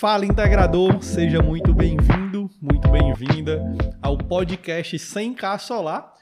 Fala integrador, seja muito bem-vindo, muito bem-vinda ao podcast 100K Solar.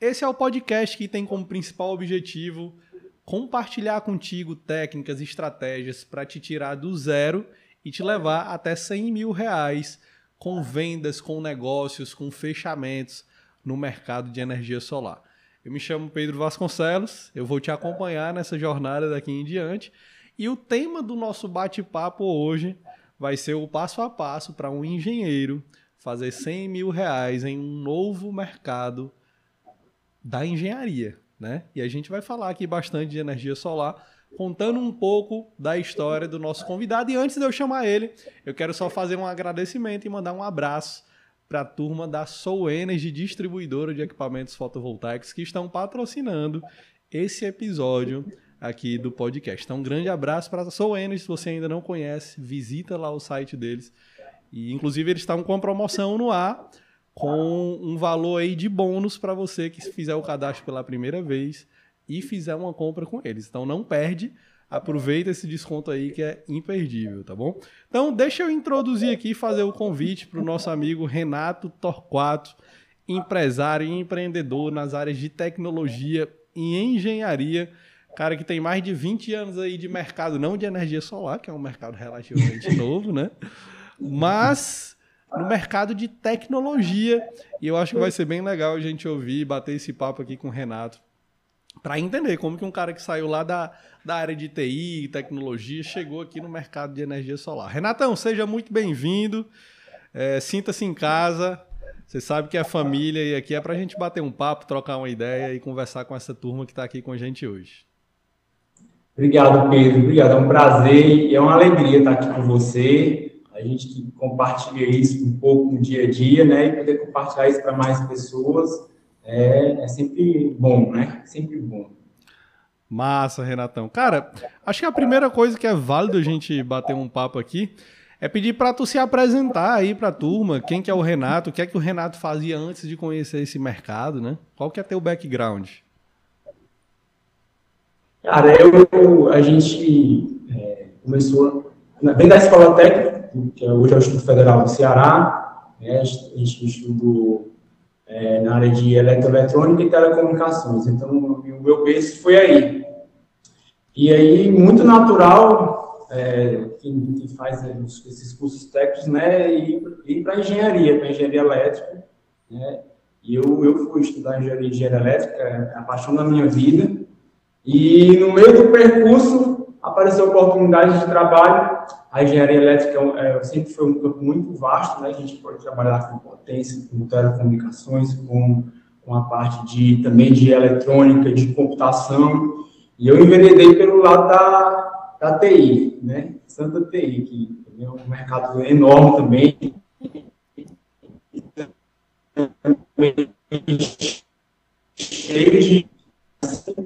Esse é o podcast que tem como principal objetivo compartilhar contigo técnicas e estratégias para te tirar do zero e te levar até 100 mil reais com vendas, com negócios, com fechamentos no mercado de energia solar. Eu me chamo Pedro Vasconcelos, eu vou te acompanhar nessa jornada daqui em diante. E o tema do nosso bate-papo hoje vai ser o passo a passo para um engenheiro fazer 100 mil reais em um novo mercado da engenharia. Né? E a gente vai falar aqui bastante de energia solar, contando um pouco da história do nosso convidado. E antes de eu chamar ele, eu quero só fazer um agradecimento e mandar um abraço para a turma da Soul Energy, distribuidora de equipamentos fotovoltaicos, que estão patrocinando esse episódio aqui do podcast. Então, um grande abraço para a Soul Energy. Se você ainda não conhece, visita lá o site deles. E, inclusive, eles estão com uma promoção no ar com um valor aí de bônus para você que fizer o cadastro pela primeira vez e fizer uma compra com eles. Então, não perde aproveita esse desconto aí que é imperdível, tá bom? Então, deixa eu introduzir aqui e fazer o convite para o nosso amigo Renato Torquato, empresário e empreendedor nas áreas de tecnologia e engenharia. Cara que tem mais de 20 anos aí de mercado, não de energia solar, que é um mercado relativamente novo, né? Mas no mercado de tecnologia. E eu acho que vai ser bem legal a gente ouvir, bater esse papo aqui com o Renato para entender como que um cara que saiu lá da, da área de TI e tecnologia chegou aqui no mercado de energia solar. Renatão, seja muito bem-vindo. É, Sinta-se em casa. Você sabe que é família e aqui é para a gente bater um papo, trocar uma ideia e conversar com essa turma que está aqui com a gente hoje. Obrigado, Pedro. Obrigado. É um prazer e é uma alegria estar aqui com você. A gente que compartilha isso um pouco no dia a dia, né? E poder compartilhar isso para mais pessoas é, é sempre bom, né? Sempre bom. Massa, Renatão. Cara, acho que a primeira coisa que é válido a gente bater um papo aqui é pedir para tu se apresentar aí para a turma, quem que é o Renato, o que é que o Renato fazia antes de conhecer esse mercado, né? Qual que é teu background? Cara, eu, a gente é, começou bem da escola técnica, que é hoje é o Instituto Federal do Ceará, né? a gente estudou é, na área de eletroeletrônica e telecomunicações. Então, o meu berço foi aí. E aí, muito natural, é, quem, quem, faz esses cursos técnicos, né, ir, ir para engenharia, para engenharia elétrica, né, e eu, eu fui estudar engenharia, engenharia elétrica, é a paixão da minha vida, e no meio do percurso apareceu oportunidade de trabalho a engenharia elétrica é, sempre foi um campo muito vasto, né? A gente pode trabalhar com potência, com telecomunicações, com, com a parte de também de eletrônica, de computação. E eu enveredei pelo lado da, da TI, né? Santa TI, que é um mercado enorme também. Cheio de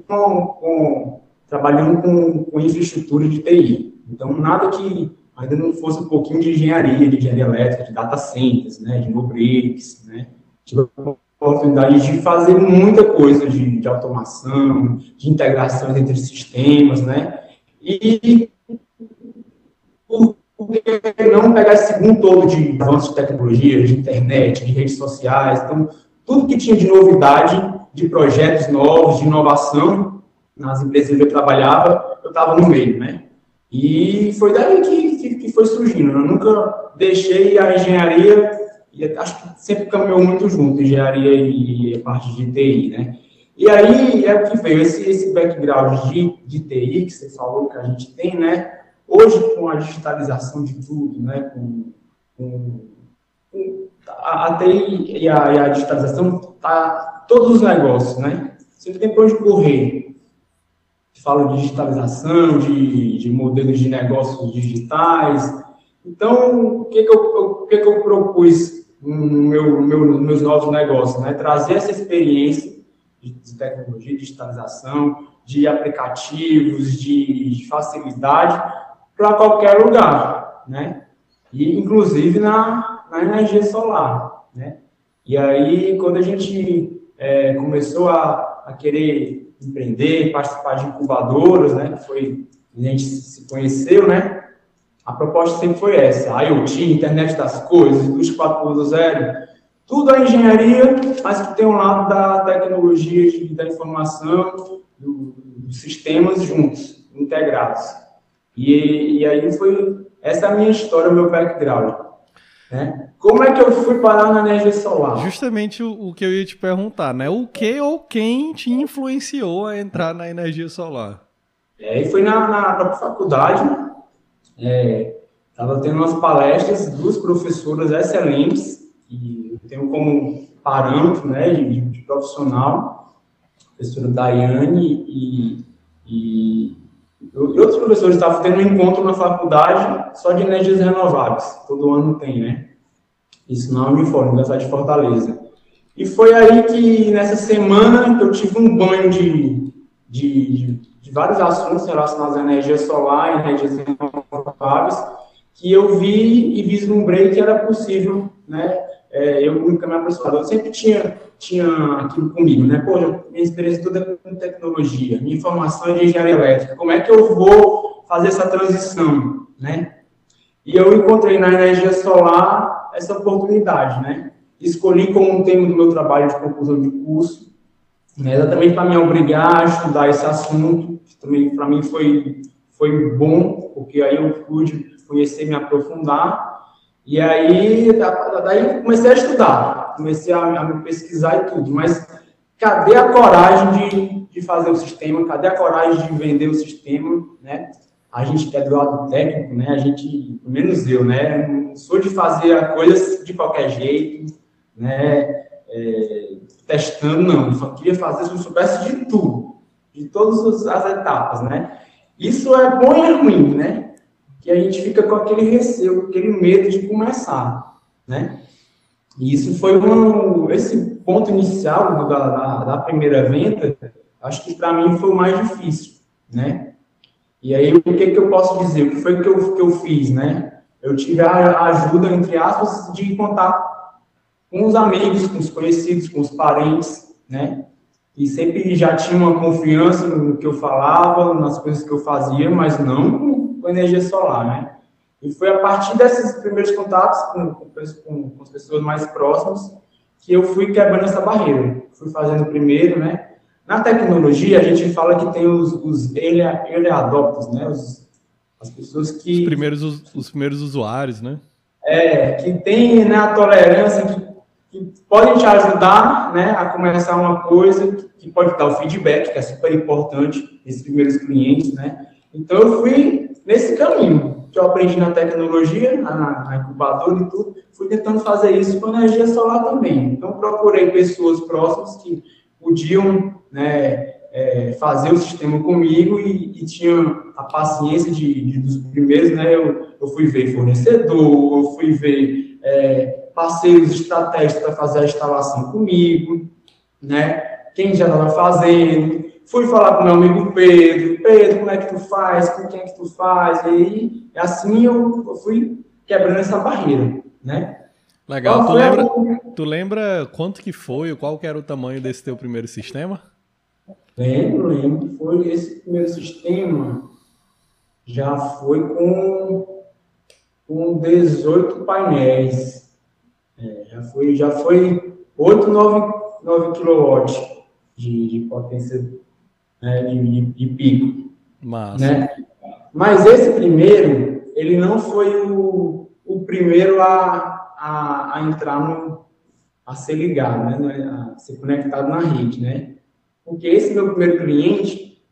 com, com, trabalhando com, com infraestrutura de TI. Então, nada que ainda não fosse um pouquinho de engenharia, de engenharia elétrica, de data centers, né, de no-breaks, né, tive a oportunidade de fazer muita coisa de, de automação, de integração entre sistemas, né, e por que não pegar esse segundo todo de avanços de tecnologia, de internet, de redes sociais, então, tudo que tinha de novidade, de projetos novos, de inovação, nas empresas onde eu trabalhava, eu estava no meio, né? E foi daí que, que, que, foi surgindo. Eu nunca deixei a engenharia, e acho que sempre caminhou muito junto, engenharia e a parte de TI, né? E aí é o que veio, esse, esse background de, de TI que você falou que a gente tem, né? Hoje, com a digitalização de tudo, né? Com, com, com a, a, TI e a, e a digitalização, tá todos os negócios, né? Você não tem para onde correr fala de digitalização, de, de modelos de negócios digitais. Então, o que, que, eu, o que, que eu propus no meu, meu, meus novos negócios? Né? Trazer essa experiência de, tecnologia, de digitalização, de aplicativos, de, de facilidade para qualquer lugar, né? E, inclusive, na, na energia solar, né? E aí, quando a gente é, começou a, a querer empreender, participar de incubadoras, né? Que foi a gente se conheceu, né? A proposta sempre foi essa: IoT, internet das coisas, indústria 4.0, tudo é engenharia, mas que tem um lado da tecnologia, da informação, do, dos sistemas juntos, integrados. E, e aí foi essa é a minha história, o meu background. Né? Como é que eu fui parar na energia solar? Justamente o, o, que eu ia te perguntar, né? O que ou quem te influenciou a entrar na energia solar? É, e foi na, na própria faculdade, estava é, tendo umas palestras, duas professoras excelentes, que eu tenho como parâmetro né, de, de profissional, a professora Daiane e, e e outros professores estavam tendo um encontro na faculdade só de energias renováveis. Todo ano tem, né? Isso na Uniforme, Universidade de Fortaleza. E foi aí que, nessa semana, eu tive um banho de, de, de vários assuntos relacionados à energia solar, energias renováveis, que eu vi e vislumbrei que era possível, né? É, eu nunca me aproximava. Eu sempre tinha, tinha aquilo comigo, né? Pô, minha experiência toda é com tecnologia, minha formação é de engenharia elétrica. Como é que eu vou fazer essa transição, né? E eu encontrei na energia solar essa oportunidade, né? Escolhi como um tema do meu trabalho de conclusão de curso, né? exatamente para me obrigar a estudar esse assunto, que também para mim foi, foi bom, porque aí eu pude conhecer, me aprofundar, e aí, daí comecei a estudar, comecei a, a me pesquisar e tudo, mas cadê a coragem de, de fazer o sistema? Cadê a coragem de vender o sistema, né? A gente que é do lado técnico, né? A gente, menos eu, né? Não sou de fazer coisas de qualquer jeito, né? É, testando, não. Eu só queria fazer se eu soubesse de tudo, de todas as etapas, né? Isso é bom e é ruim, né? Que a gente fica com aquele receio, aquele medo de começar, né? E isso foi um, esse ponto inicial da, da, da primeira venda, acho que para mim foi o mais difícil, né? E aí, o que, que eu posso dizer? O que foi que eu, que eu fiz, né? Eu tive a ajuda, entre aspas, de contar com os amigos, com os conhecidos, com os parentes, né? E sempre já tinha uma confiança no que eu falava, nas coisas que eu fazia, mas não com energia solar, né? E foi a partir desses primeiros contatos com, com, com as pessoas mais próximas que eu fui quebrando essa barreira. Fui fazendo primeiro, né? Na tecnologia, a gente fala que tem os, os early, early adopters, né? Os, as pessoas que... Os primeiros, os, os primeiros usuários, né? É, que tem né, a tolerância, que, que podem te ajudar né, a começar uma coisa, que pode dar o feedback, que é super importante, esses primeiros clientes, né? Então, eu fui nesse caminho que eu aprendi na tecnologia, na, na incubadora e tudo, fui tentando fazer isso com energia solar também. Então, procurei pessoas próximas que podiam né, é, fazer o sistema comigo e, e tinham a paciência de, de, dos primeiros, né? Eu, eu fui ver fornecedor, eu fui ver é, parceiros estratégicos para fazer a instalação comigo, né? Quem já estava fazendo, Fui falar com meu amigo Pedro, Pedro, como é que tu faz? Com quem é que tu faz? E aí, assim eu fui quebrando essa barreira, né? Legal. Tu lembra, tu lembra quanto que foi, qual que era o tamanho desse teu primeiro sistema? Lembro, lembro. Foi esse primeiro sistema, já foi com, com 18 painéis. É, já foi, já foi 8, 9, 9 kW de, de potência né, de, de, pico. Massa. Né? Mas esse primeiro, ele não foi o, o primeiro a, a, a entrar no, a ser ligado, né, a ser conectado na rede, né? Porque esse meu primeiro cliente,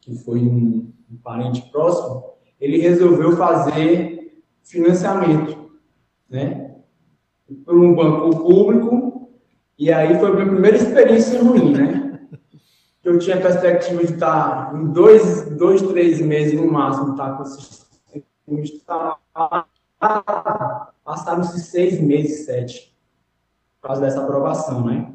que foi um, um parente próximo, ele resolveu fazer financiamento, né? Por um banco público, e aí foi a minha primeira experiência ruim, né? Eu tinha a perspectiva de estar em dois, dois três meses no máximo, estar com o sistema passaram-se seis meses, sete, por causa dessa aprovação, né?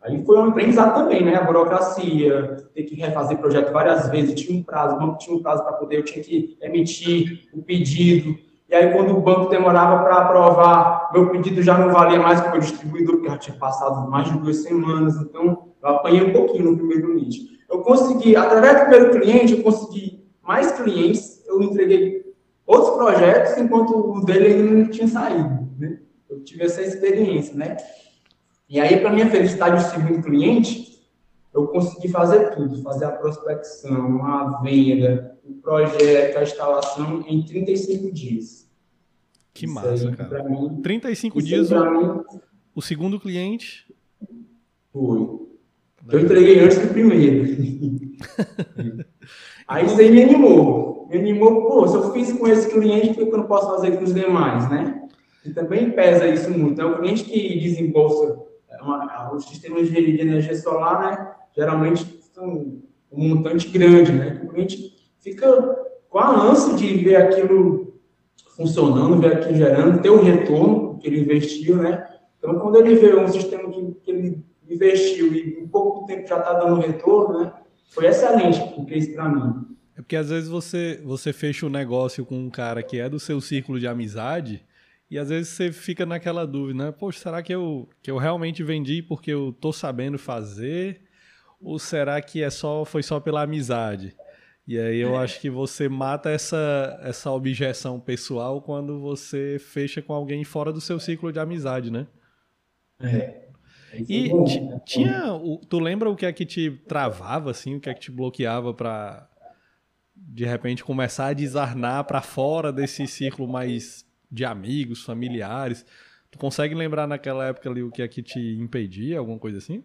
Aí foi um aprendizado também, né? A burocracia, ter que refazer projeto várias vezes, tinha um prazo, o banco tinha um prazo para poder, eu tinha que emitir o pedido, e aí quando o banco demorava para aprovar, meu pedido já não valia mais para o distribuidor, porque já tinha passado mais de duas semanas, então eu apanhei um pouquinho no primeiro lead. Eu consegui, através do primeiro cliente, eu consegui mais clientes, eu entreguei outros projetos enquanto o dele ainda não tinha saído, né? Eu tive essa experiência, né? E aí, para minha felicidade, o segundo cliente, eu consegui fazer tudo, fazer a prospecção, a venda, o projeto, a instalação em 35 dias. Que isso massa, cara. Mim, 35 dias o, mim, o segundo cliente? Foi. Eu entreguei antes do primeiro. aí isso aí me animou. Me animou, pô, se eu fiz com esse cliente, por que eu não posso fazer com os demais, né? E também pesa isso muito. É o cliente que desembolsa é uma, os sistemas de energia solar, né? Geralmente são um montante grande, né? O cliente fica com a ânsia de ver aquilo funcionando, ver aquilo gerando, ter o retorno que ele investiu, né? Então, quando ele vê um sistema que, que ele investiu e em pouco tempo já está dando retorno, né? Foi excelente o que isso para mim. É porque às vezes você, você fecha o um negócio com um cara que é do seu círculo de amizade e às vezes você fica naquela dúvida, né? Poxa, será que eu, que eu realmente vendi porque eu tô sabendo fazer? Ou será que é só foi só pela amizade? E aí eu acho que você mata essa, essa objeção pessoal quando você fecha com alguém fora do seu ciclo de amizade, né? É. E né? tinha, tu lembra o que é que te travava assim, o que é que te bloqueava para de repente começar a desarnar para fora desse círculo mais de amigos, familiares? Tu consegue lembrar naquela época ali o que é que te impedia, alguma coisa assim?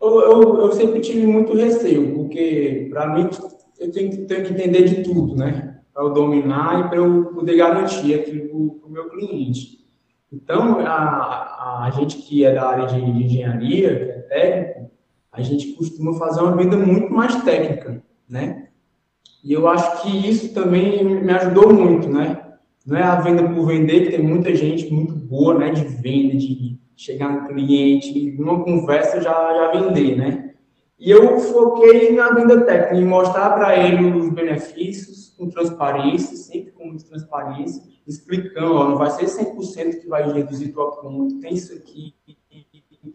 Eu, eu, eu sempre tive muito receio, porque para mim eu tenho que, tenho que entender de tudo, né? Para eu dominar e para eu poder garantir aquilo para o meu cliente. Então, a, a gente que é da área de, de engenharia, que é técnico, a gente costuma fazer uma venda muito mais técnica, né? E eu acho que isso também me ajudou muito, né? Não é a venda por vender, que tem muita gente muito boa, né, de venda, de chegar no cliente, numa conversa já, já vender, né? E eu foquei na venda técnica, em mostrar para ele os benefícios com transparência, sempre com muita transparência, explicando, ó, não vai ser 100% que vai reduzir tua conta, tem isso aqui,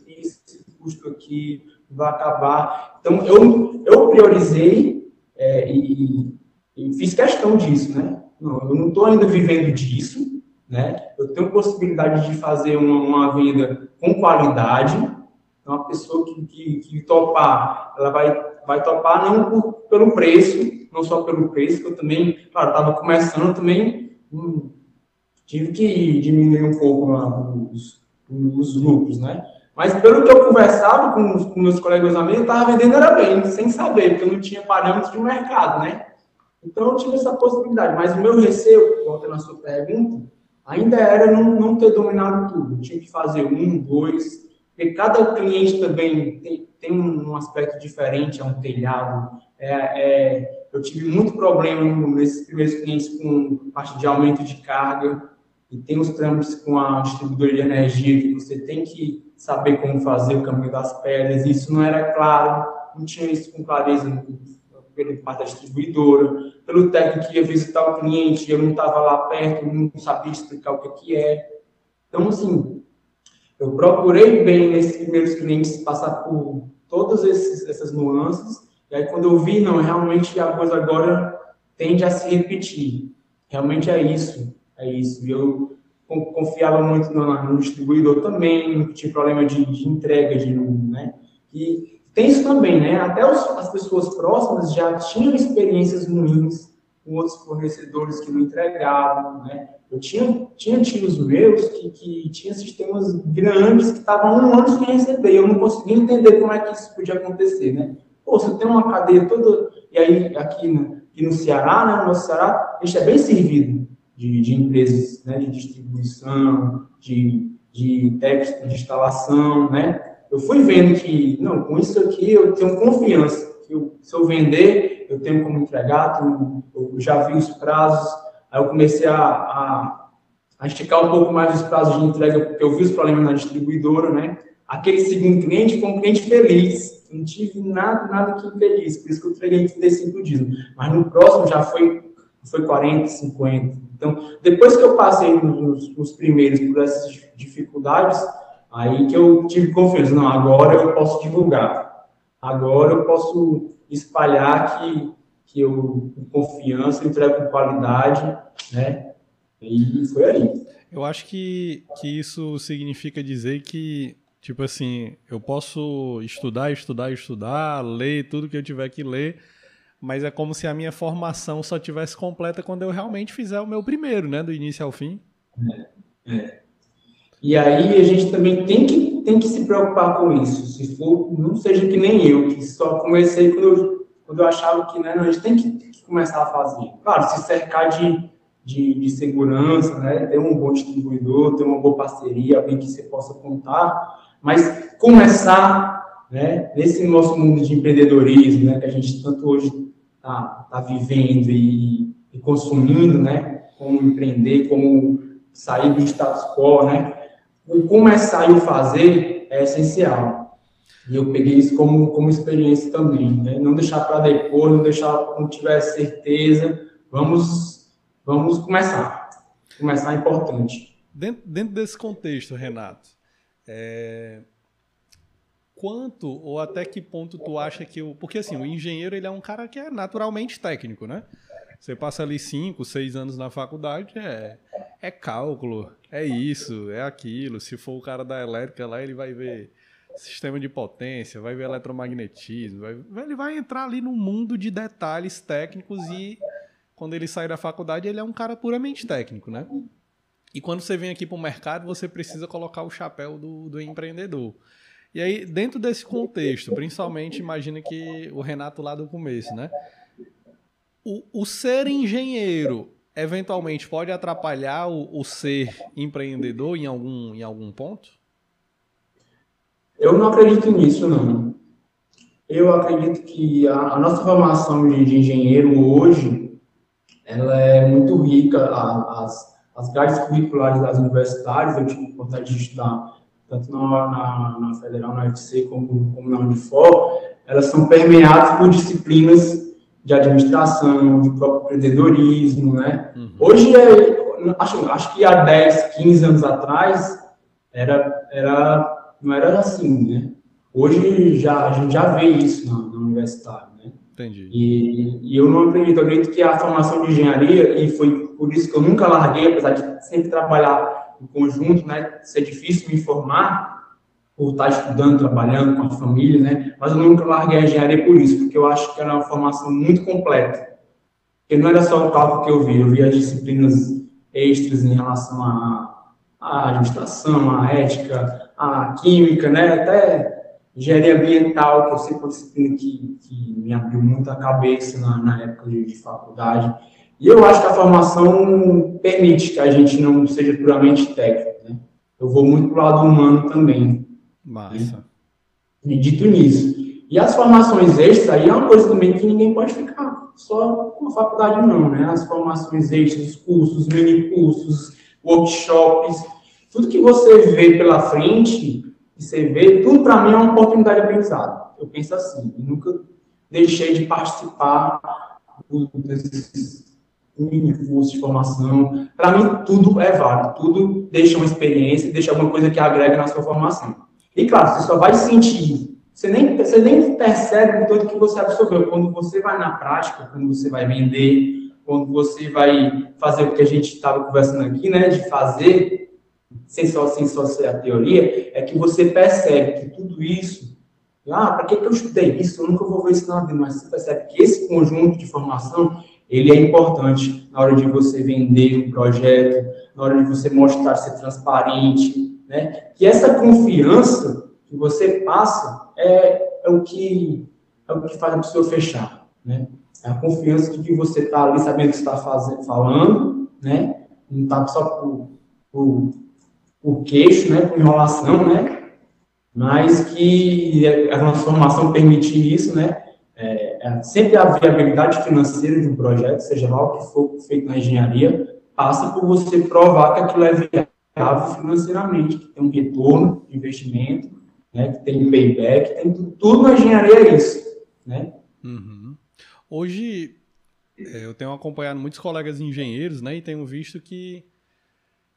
esse custo aqui, vai acabar. Então, eu, eu priorizei é, e, e fiz questão disso, né? Não, eu não estou ainda vivendo disso, né? Eu tenho possibilidade de fazer uma, uma venda com qualidade. Então, a pessoa que, que, que, topar, ela vai, vai topar não por, pelo preço, não só pelo preço, que eu também, claro, estava começando, também hum, tive que diminuir um pouco os, os lucros, né? Mas pelo que eu conversava com, com meus colegas amigos, eu estava vendendo era bem, sem saber, porque eu não tinha parâmetros de mercado, né? Então, eu tive essa possibilidade. Mas o meu receio, voltando à sua pergunta, ainda era não, não ter dominado tudo. Eu tinha que fazer um, dois, porque cada cliente também tem, tem um aspecto diferente, é um telhado. É, é, eu tive muito problema nesses primeiros clientes com parte de aumento de carga, e tem os trâmites com a distribuidora de energia que você tem que saber como fazer o caminho das pedras. Isso não era claro, não tinha isso com clareza pela parte da distribuidora, pelo técnico que ia visitar o cliente, eu não estava lá perto, não sabia explicar o que, que é. Então, assim, eu procurei bem nesses primeiros clientes passar por todas esses, essas nuances, e aí quando eu vi, não, realmente a coisa agora tende a se repetir. Realmente é isso, é isso. E eu confiava muito no, no distribuidor também, não tinha problema de, de entrega, de, né? E tem isso também, né? Até os, as pessoas próximas já tinham experiências ruins com outros fornecedores que não entregavam, né? Eu tinha, tinha tios meus que, que tinham sistemas grandes que estavam um ano sem receber. Eu não conseguia entender como é que isso podia acontecer, né? Pô, você tem uma cadeia toda... E aí, aqui no, aqui no Ceará, né? No nosso Ceará, a gente é bem servido de, de empresas né? de distribuição, de, de técnico de instalação, né? eu fui vendo que, não, com isso aqui eu tenho confiança, eu, se eu vender, eu tenho como entregar, tenho, eu já vi os prazos, aí eu comecei a, a, a, esticar um pouco mais os prazos de entrega, porque eu vi os problemas na distribuidora, né? Aquele segundo cliente foi um cliente feliz, não tive nada, nada que infeliz, por isso que eu entreguei em 35 dias. Mas no próximo já foi, foi 40, 50. Então, depois que eu passei nos, nos primeiros por essas dificuldades, Aí que eu tive confiança, não, agora eu posso divulgar, agora eu posso espalhar que que eu, com confiança, entrego com qualidade, né? E foi aí. Eu acho que, que isso significa dizer que, tipo assim, eu posso estudar, estudar, estudar, ler tudo que eu tiver que ler, mas é como se a minha formação só tivesse completa quando eu realmente fizer o meu primeiro, né? Do início ao fim. É, é. E aí a gente também tem que, tem que se preocupar com isso. Se for, não seja que nem eu, que só comecei quando eu, quando eu achava que né, a gente tem que, que começar a fazer. Claro, se cercar de, de, de, segurança, né, ter um bom distribuidor, ter uma boa parceria, alguém que você possa contar, mas começar né, nesse nosso mundo de empreendedorismo, né, que a gente tanto hoje está tá vivendo e, e consumindo, né, como empreender, como sair do status quo, né, o começar e o fazer é essencial. E eu peguei isso como, como experiência também, né? Não deixar para depois, não deixar quando tiver certeza. Vamos, vamos começar. Começar é importante. Dentro, dentro desse contexto, Renato, é... quanto ou até que ponto tu acha que o. Porque assim, o engenheiro ele é um cara que é naturalmente técnico, né? Você passa ali cinco, seis anos na faculdade, é, é cálculo, é isso, é aquilo. Se for o cara da elétrica lá, ele vai ver sistema de potência, vai ver eletromagnetismo, vai, ele vai entrar ali num mundo de detalhes técnicos e quando ele sai da faculdade, ele é um cara puramente técnico, né? E quando você vem aqui para o mercado, você precisa colocar o chapéu do, do empreendedor. E aí, dentro desse contexto, principalmente, imagina que o Renato lá do começo, né? O, o ser engenheiro eventualmente pode atrapalhar o, o, ser empreendedor em algum, em algum ponto? Eu não acredito nisso, não. Eu acredito que a, a nossa formação de, de, engenheiro hoje, ela é muito rica, a, as, as grades curriculares das universidades, eu tive vontade de estudar tanto na, na, na Federal, na UFC, como, como na Unifor, elas são permeadas por disciplinas de administração, de próprio empreendedorismo, né? Uhum. Hoje, é, acho, acho que há 10, 15 anos atrás, era, era, não era assim, né? Hoje já, a gente já vê isso na, na universidade, né? Entendi. E, e eu não acredito, eu acredito que a formação de engenharia, e foi por isso que eu nunca larguei, apesar de sempre trabalhar em conjunto, né? Ser difícil me formar, por estar estudando, trabalhando com a família, né? Mas eu nunca larguei a engenharia por isso, porque eu acho que era uma formação muito completa. Porque não era só o cálculo que eu vi, eu via disciplinas extras em relação à, à administração, à ética, à química, né? Até engenharia ambiental, que eu sei que uma disciplina que, que me abriu muito a cabeça na, na época de, de faculdade. E eu acho que a formação permite que a gente não seja puramente técnico, né? Eu vou muito para o lado humano também. Massa. Acredito nisso. E as formações extras aí é uma coisa também que ninguém pode ficar só com a faculdade, não, né? As formações extras, os cursos, mini cursos, workshops, tudo que você vê pela frente, que você vê, tudo para mim é uma oportunidade de aprendizado. Eu penso assim, eu nunca deixei de participar desses mini cursos de formação. Para mim, tudo é válido, tudo deixa uma experiência, deixa alguma coisa que agrega na sua formação. E claro, você só vai sentir, você nem, você nem percebe o tanto que você absorveu. Quando você vai na prática, quando você vai vender, quando você vai fazer o que a gente estava conversando aqui, né, de fazer, sem só, sem só ser a teoria, é que você percebe que tudo isso, ah, para que, que eu estudei isso? Eu nunca vou ver isso na vida, mas você percebe que esse conjunto de formação, ele é importante na hora de você vender um projeto, na hora de você mostrar ser transparente, né? Que essa confiança que você passa é, é o que é o que faz a pessoa fechar, né? É a confiança de que você está ali sabendo o que está fazendo, falando, né? Não está só por, por, por queixo, né? Por enrolação, né? Mas que a transformação permitir isso, né? É, é, sempre a viabilidade financeira de um projeto, seja lá o que for feito na engenharia, passa por você provar que aquilo é viável financeiramente, que tem um retorno de investimento, né, que tem payback, tem tudo, tudo na engenharia é isso, né? Uhum. Hoje, é, eu tenho acompanhado muitos colegas engenheiros, né, e tenho visto que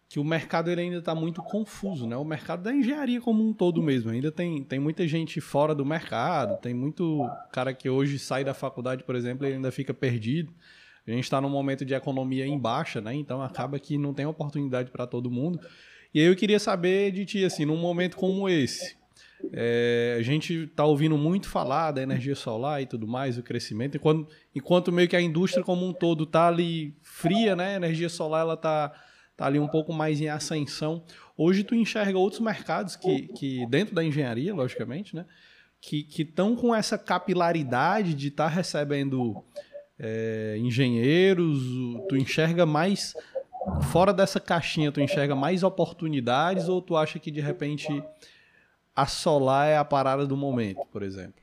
que o mercado ele ainda está muito confuso, né? O mercado da engenharia como um todo mesmo. Ainda tem, tem muita gente fora do mercado, tem muito cara que hoje sai da faculdade, por exemplo, e ainda fica perdido. A gente está num momento de economia em baixa, né? Então acaba que não tem oportunidade para todo mundo. E aí eu queria saber de ti, assim, num momento como esse, é, a gente está ouvindo muito falar da energia solar e tudo mais, o crescimento, enquanto, enquanto meio que a indústria como um todo está ali fria, né? A energia solar ela está tá ali um pouco mais em ascensão. Hoje tu enxerga outros mercados que, que dentro da engenharia, logicamente, né? Que estão com essa capilaridade de estar tá recebendo é, engenheiros, tu enxerga mais fora dessa caixinha, tu enxerga mais oportunidades ou tu acha que de repente a solar é a parada do momento, por exemplo?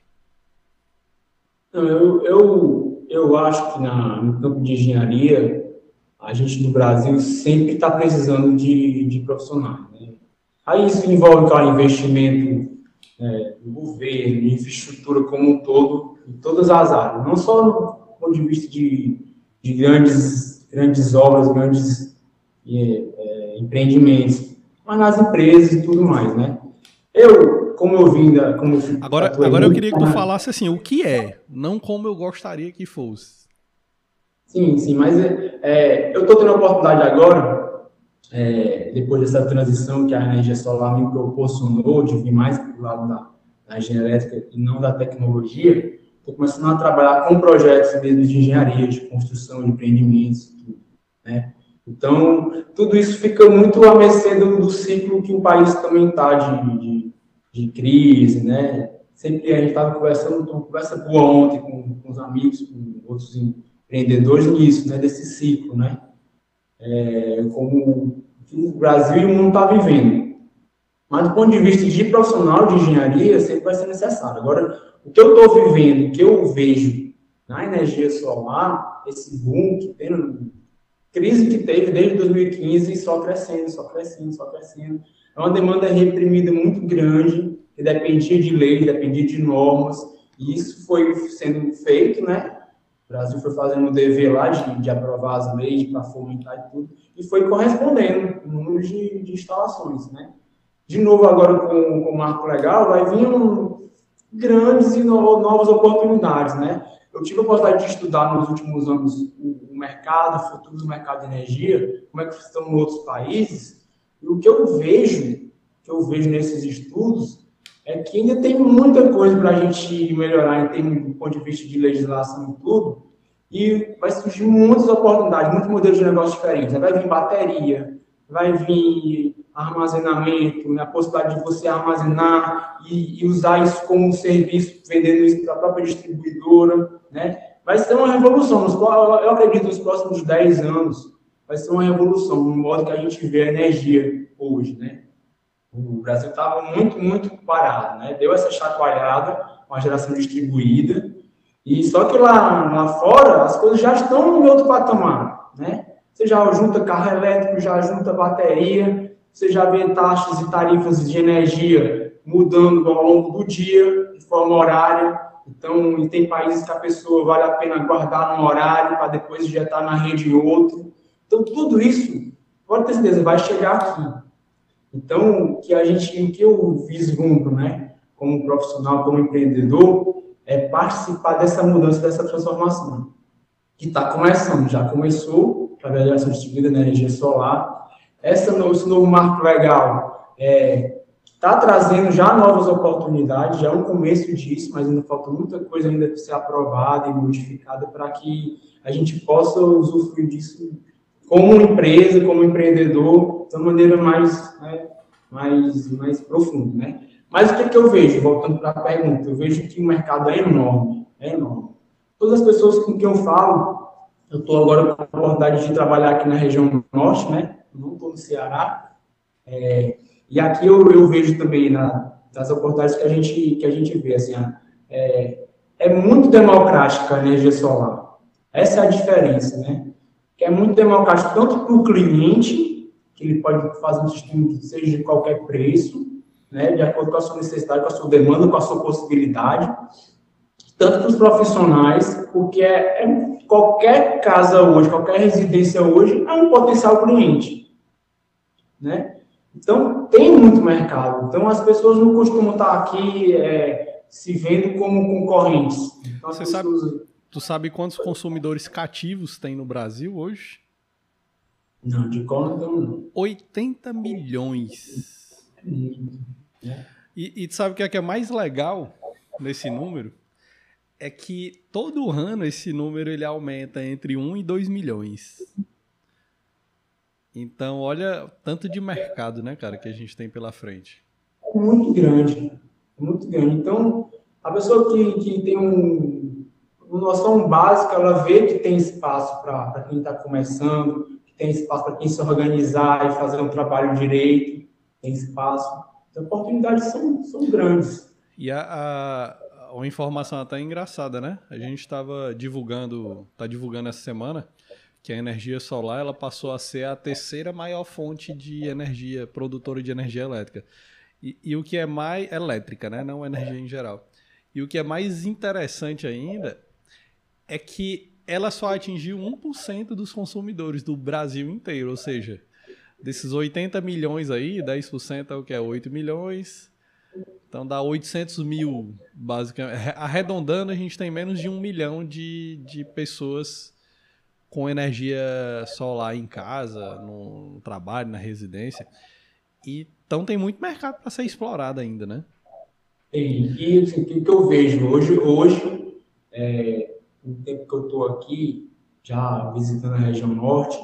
Eu, eu, eu acho que na, no campo de engenharia a gente no Brasil sempre está precisando de, de profissionais. Né? Aí isso envolve, claro, investimento é, do governo, infraestrutura como um todo, em todas as áreas, não só no ponto de vista de, de grandes, grandes obras, grandes é, é, empreendimentos, mas nas empresas e tudo mais, né? Eu, como eu vim da... Como agora, agora eu queria que tu falasse assim, o que é, não como eu gostaria que fosse. Sim, sim, mas é, é eu estou tendo a oportunidade agora, é, depois dessa transição que a energia solar me proporcionou, de vir mais para o lado da, da engenharia elétrica e não da tecnologia, estou começando a trabalhar com projetos mesmo de engenharia, de construção, de empreendimentos, tudo, né? Então, tudo isso fica muito a mercê do, do ciclo que o país também está de, de, de, crise, né? Sempre a gente estava conversando, conversa boa ontem com, com os amigos, com outros empreendedores nisso, né, desse ciclo, né, é, como o Brasil e o mundo está vivendo. Mas do ponto de vista de profissional de engenharia, sempre vai ser necessário. Agora, o que eu estou vivendo, o que eu vejo na energia solar, esse boom que tem, crise que teve desde 2015, só crescendo, só crescendo, só crescendo. É uma demanda reprimida muito grande, que dependia de leis, dependia de normas, e isso foi sendo feito, né, o Brasil foi fazendo o dever lá de, de aprovar as leis para fomentar e tudo, e foi correspondendo o número de, de, instalações, né? De novo, agora com, com o marco legal, vai vir um, grandes e no, novas oportunidades, né? Eu tive a oportunidade de estudar nos últimos anos o, o mercado, o futuro do mercado de energia, como é que estão em outros países, e o que eu vejo, que eu vejo nesses estudos, é que ainda tem muita coisa para a gente melhorar em termos do ponto de vista de legislação e tudo, e vai surgir muitas oportunidades, muitos modelos de negócio diferentes. Vai vir bateria, vai vir armazenamento, né, a possibilidade de você armazenar e, e usar isso como serviço, vendendo isso para a própria distribuidora, né? Vai ser uma revolução. Eu acredito nos próximos 10 anos vai ser uma revolução no modo que a gente vê a energia hoje, né? O Brasil estava muito, muito parado, né? Deu essa chacoalhada com a geração distribuída. E só que lá, lá fora, as coisas já estão em outro patamar, né? Você já junta carro elétrico, já junta bateria, você já vê taxas e tarifas de energia mudando ao longo do dia, de forma horária. Então, e tem países que a pessoa vale a pena guardar num horário para depois injetar na rede outro. Então, tudo isso, pode ter certeza, vai chegar aqui. Então, que a gente, o que eu vislumbro, né, como profissional, como empreendedor, é participar dessa mudança, dessa transformação, que está começando, já começou, da geração distribuída da energia solar. Essa, esse novo marco legal está é, tá trazendo já novas oportunidades, já é o começo disso, mas ainda falta muita coisa ainda ser aprovada e modificada para que a gente possa usufruir disso como empresa, como empreendedor, de uma maneira mais, né, mais, mais profunda, né? Mas o que, que eu vejo, voltando para a pergunta, eu vejo que o mercado é enorme, é enorme. Todas as pessoas com quem eu falo, eu estou agora com a oportunidade de trabalhar aqui na região norte, né? Não estou no Ceará. É, e aqui eu, eu vejo também na, das oportunidades que a gente, que a gente vê, assim, é, é muito democrática a energia solar. Essa é a diferença, né? Que é muito democrático tanto para o cliente, que ele pode fazer um sistema que seja de qualquer preço, né, de acordo com a sua necessidade, com a sua demanda, com a sua possibilidade, tanto para os profissionais, porque é, é, qualquer casa hoje, qualquer residência hoje é um potencial cliente. né? Então, tem muito mercado. Então, as pessoas não costumam estar aqui é, se vendo como concorrentes. Então, Você sabe, tu sabe quantos consumidores cativos tem no Brasil hoje? Não, de qual não. 80 milhões. E, e tu sabe o que é, que é mais legal nesse número? É que todo ano esse número ele aumenta entre 1 e 2 milhões. Então, olha tanto de mercado, né, cara, que a gente tem pela frente. É muito grande, muito grande. Então, a pessoa que, que tem um, uma noção básica, ela vê que tem espaço para quem está começando, que tem espaço para quem se organizar e fazer um trabalho direito, tem espaço. Então, oportunidades são, são grandes. E a, a, uma informação até engraçada, né? A gente estava divulgando, está divulgando essa semana, que a energia solar ela passou a ser a terceira maior fonte de energia, produtora de energia elétrica. E, e, o que é mais elétrica, né? não energia em geral. E o que é mais interessante ainda é que ela só atingiu 1% dos consumidores do Brasil inteiro, ou seja, desses 80 milhões aí, 10% é o que é 8 milhões. Então dá 800 mil, basicamente. Arredondando, a gente tem menos de um milhão de, de pessoas com energia solar em casa, no trabalho, na residência. E, então tem muito mercado para ser explorado ainda, né? Tem. E assim, o que eu vejo hoje, hoje é, no tempo que eu estou aqui, já visitando a região norte,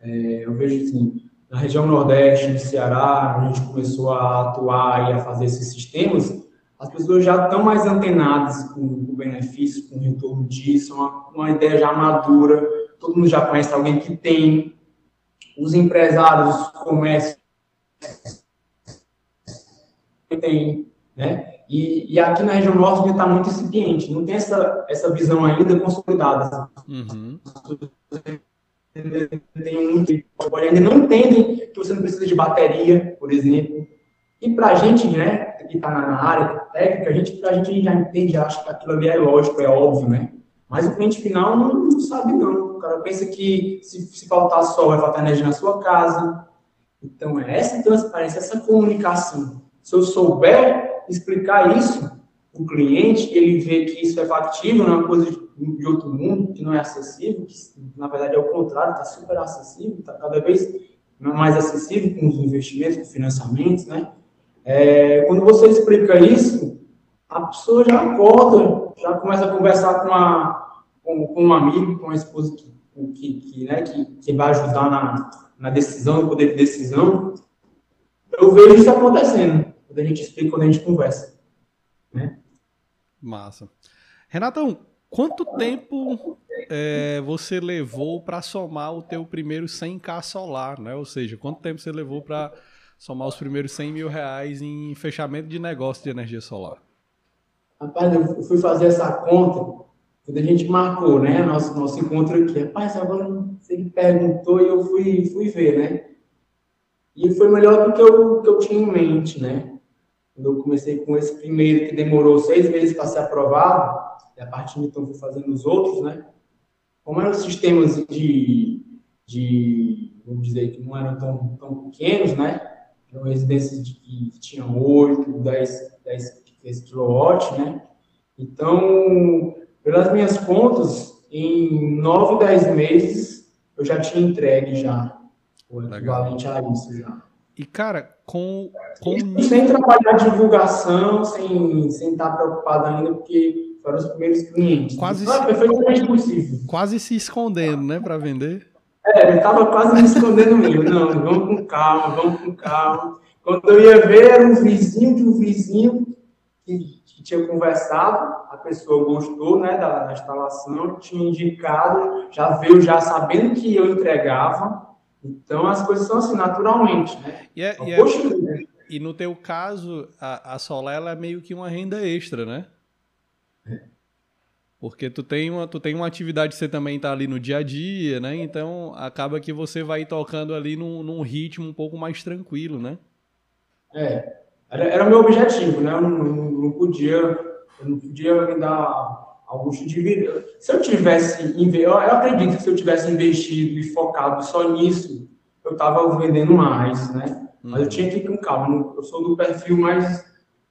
é, eu vejo assim, na região nordeste, no Ceará, a gente começou a atuar e a fazer esses sistemas, as pessoas já estão mais antenadas com o benefício, com o retorno disso, uma, uma ideia já madura todo mundo já conhece alguém que tem, os empresários, os comércios tem, né? E, e, aqui na região norte está muito incipiente, não tem essa, essa visão ainda consolidada. Uhum. Tem ainda não entendem que você não precisa de bateria, por exemplo. E para a gente, né, que está na área técnica, a gente, a gente já entende, acha que aquilo ali é lógico, é óbvio, né? Mas o cliente final não, não sabe, não. O cara pensa que se, se faltar sol, vai faltar energia na sua casa. Então, é essa transparência, essa comunicação. Se eu souber explicar isso para o cliente, ele vê que isso é factível, não é uma coisa de, outro mundo, que não é acessível, que na verdade é o contrário, está super acessível, está cada vez mais acessível com os investimentos, com financiamentos, né? É, quando você explica isso, a pessoa já acorda, já começa a conversar com, a, com, com um amigo, com a esposa que, que, que, né, que, que vai ajudar na, na decisão, no poder de decisão. Eu vejo isso acontecendo, a gente explica, quando a gente conversa. Né? Massa. Renatão, quanto tempo é, você levou para somar o teu primeiro 100k solar, né? Ou seja, quanto tempo você levou para somar os primeiros 100 mil reais em fechamento de negócio de energia solar? Rapaz, eu fui fazer essa conta quando a gente marcou, né? Nosso, nosso encontro aqui. Rapaz, agora você me perguntou e eu fui, fui ver, né? E foi melhor do que eu, que eu tinha em mente, né? Quando eu comecei com esse primeiro, que demorou seis meses para ser aprovado, e a partir de então fui fazendo os outros, né? Como eram sistemas de, de vamos dizer, que não eram tão, tão pequenos, né? Eram residências de, que tinham 8, 10, 10 esse kilowatt, né? Então, pelas minhas contas, em 9, 10 meses, eu já tinha entregue já o equivalente a isso já. E, cara, com... com... sem trabalhar divulgação, sem, sem estar preocupado ainda, porque foram os primeiros clientes. Quase então, se... perfeitamente possível. Quase se escondendo, né, para vender. É, eu estava quase me escondendo mesmo. Não, vamos com calma, vamos com calma. Quando eu ia ver, era um vizinho de um vizinho que, que tinha conversado, a pessoa gostou né, da, da, instalação, tinha indicado, já veio já sabendo que eu entregava. Então as coisas são assim, naturalmente. Né? E, é, e, é, e, no teu caso, a, a Solar é meio que uma renda extra, né? É. Porque tu tem uma, tu tem uma atividade que você também está ali no dia a dia, né? Então acaba que você vai tocando ali num, num ritmo um pouco mais tranquilo, né? É, era, era o meu objetivo, né? Eu não, não, não podia, eu não podia me dar de vida. Se eu tivesse, eu acredito que se eu tivesse investido e focado só nisso, eu estava vendendo mais, né? Mas eu tinha que ir com calma. Eu sou do perfil mais,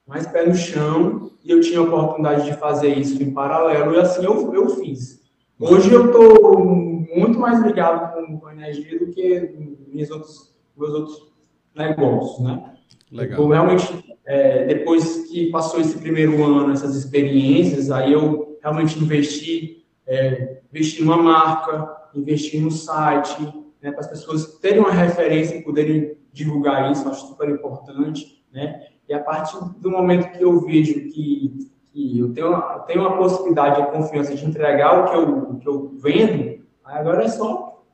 mais pé no chão e eu tinha a oportunidade de fazer isso em paralelo e assim eu, eu fiz. Hoje eu estou muito mais ligado com, com energia do que meus outros, meus outros negócios, né? Legal. Eu, realmente, é, depois que passou esse primeiro ano, essas experiências, aí eu realmente investi, é, investi numa marca, investi no site, né, para as pessoas terem uma referência e poderem divulgar isso, acho super importante, né? E a partir do momento que eu vejo que, que eu, tenho, eu tenho uma possibilidade de confiança de entregar o que eu, o que eu vendo, agora é só,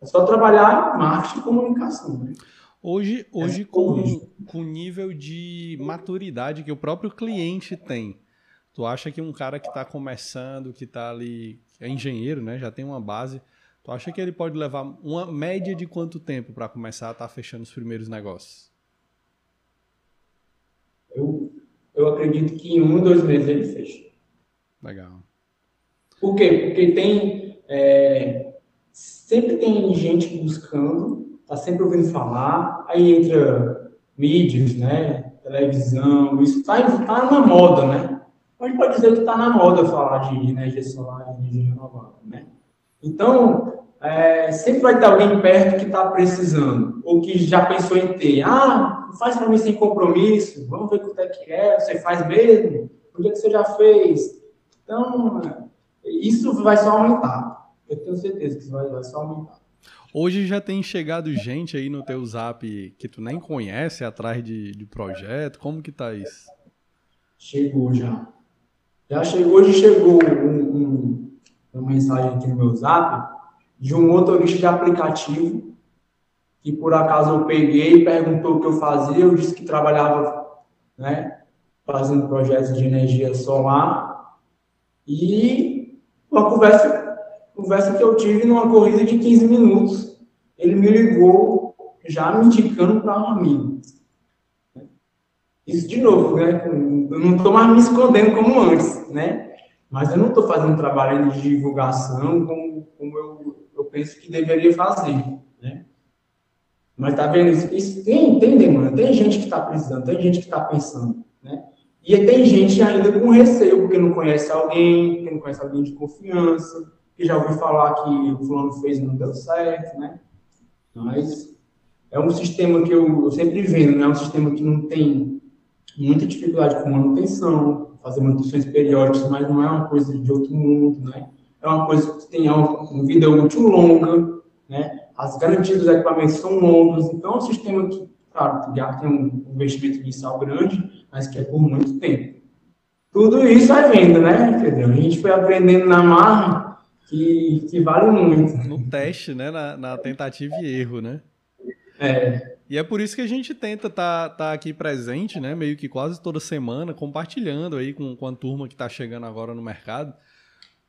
é só trabalhar marketing e comunicação, né? Hoje, hoje é, com, com o nível de maturidade que o próprio cliente tem, tu acha que um cara que está começando, que está ali, é engenheiro, né, já tem uma base, tu acha que ele pode levar uma média de quanto tempo para começar a estar tá fechando os primeiros negócios? Eu, eu acredito que em um, dois meses ele fecha. Legal. Por quê? Porque tem. É, sempre tem gente buscando está sempre ouvindo falar, aí entra mídias, né, televisão, isso está tá na moda, né? A gente pode dizer que está na moda falar de energia solar e energia renovável, né? Então, é, sempre vai ter alguém perto que está precisando, ou que já pensou em ter. Ah, faz para mim sem compromisso, vamos ver quanto é que é, você faz mesmo? O que, é que você já fez? Então, isso vai só aumentar. Eu tenho certeza que isso vai, vai só aumentar. Hoje já tem chegado gente aí no teu zap que tu nem conhece atrás de, de projeto. Como que tá isso? Chegou já. Já chegou, hoje chegou um, um, uma mensagem aqui no meu zap de um motorista de aplicativo que por acaso eu peguei, perguntou o que eu fazia, eu disse que trabalhava, né, fazendo projetos de energia solar e uma conversa Conversa que eu tive numa corrida de 15 minutos. Ele me ligou, já me indicando para um amigo. Isso de novo, né? Eu não estou mais me escondendo como antes, né? Mas eu não estou fazendo trabalho de divulgação como, como eu, eu penso que deveria fazer, né? Mas tá vendo isso? isso tem, tem demanda, tem gente que está precisando, tem gente que está pensando, né? E tem gente ainda com receio, porque não conhece alguém, porque não conhece alguém de confiança, que já ouviu falar que o fulano fez e não deu certo, né? Mas é um sistema que eu, eu sempre vendo, né? É um sistema que não tem muita dificuldade com manutenção, fazer manutenções periódicas, mas não é uma coisa de outro mundo, né? É uma coisa que tem uma vida útil longa, né? As garantias dos equipamentos são longas, então é um sistema que, claro, já tem um investimento inicial grande, mas que é por muito tempo. Tudo isso é venda, né, Pedro? A gente foi aprendendo na marra que, que vale muito. No teste, né? Na, na, tentativa e erro, né? É. E é por isso que a gente tenta estar tá, tá aqui presente, né? Meio que quase toda semana, compartilhando aí com, com a turma que está chegando agora no mercado.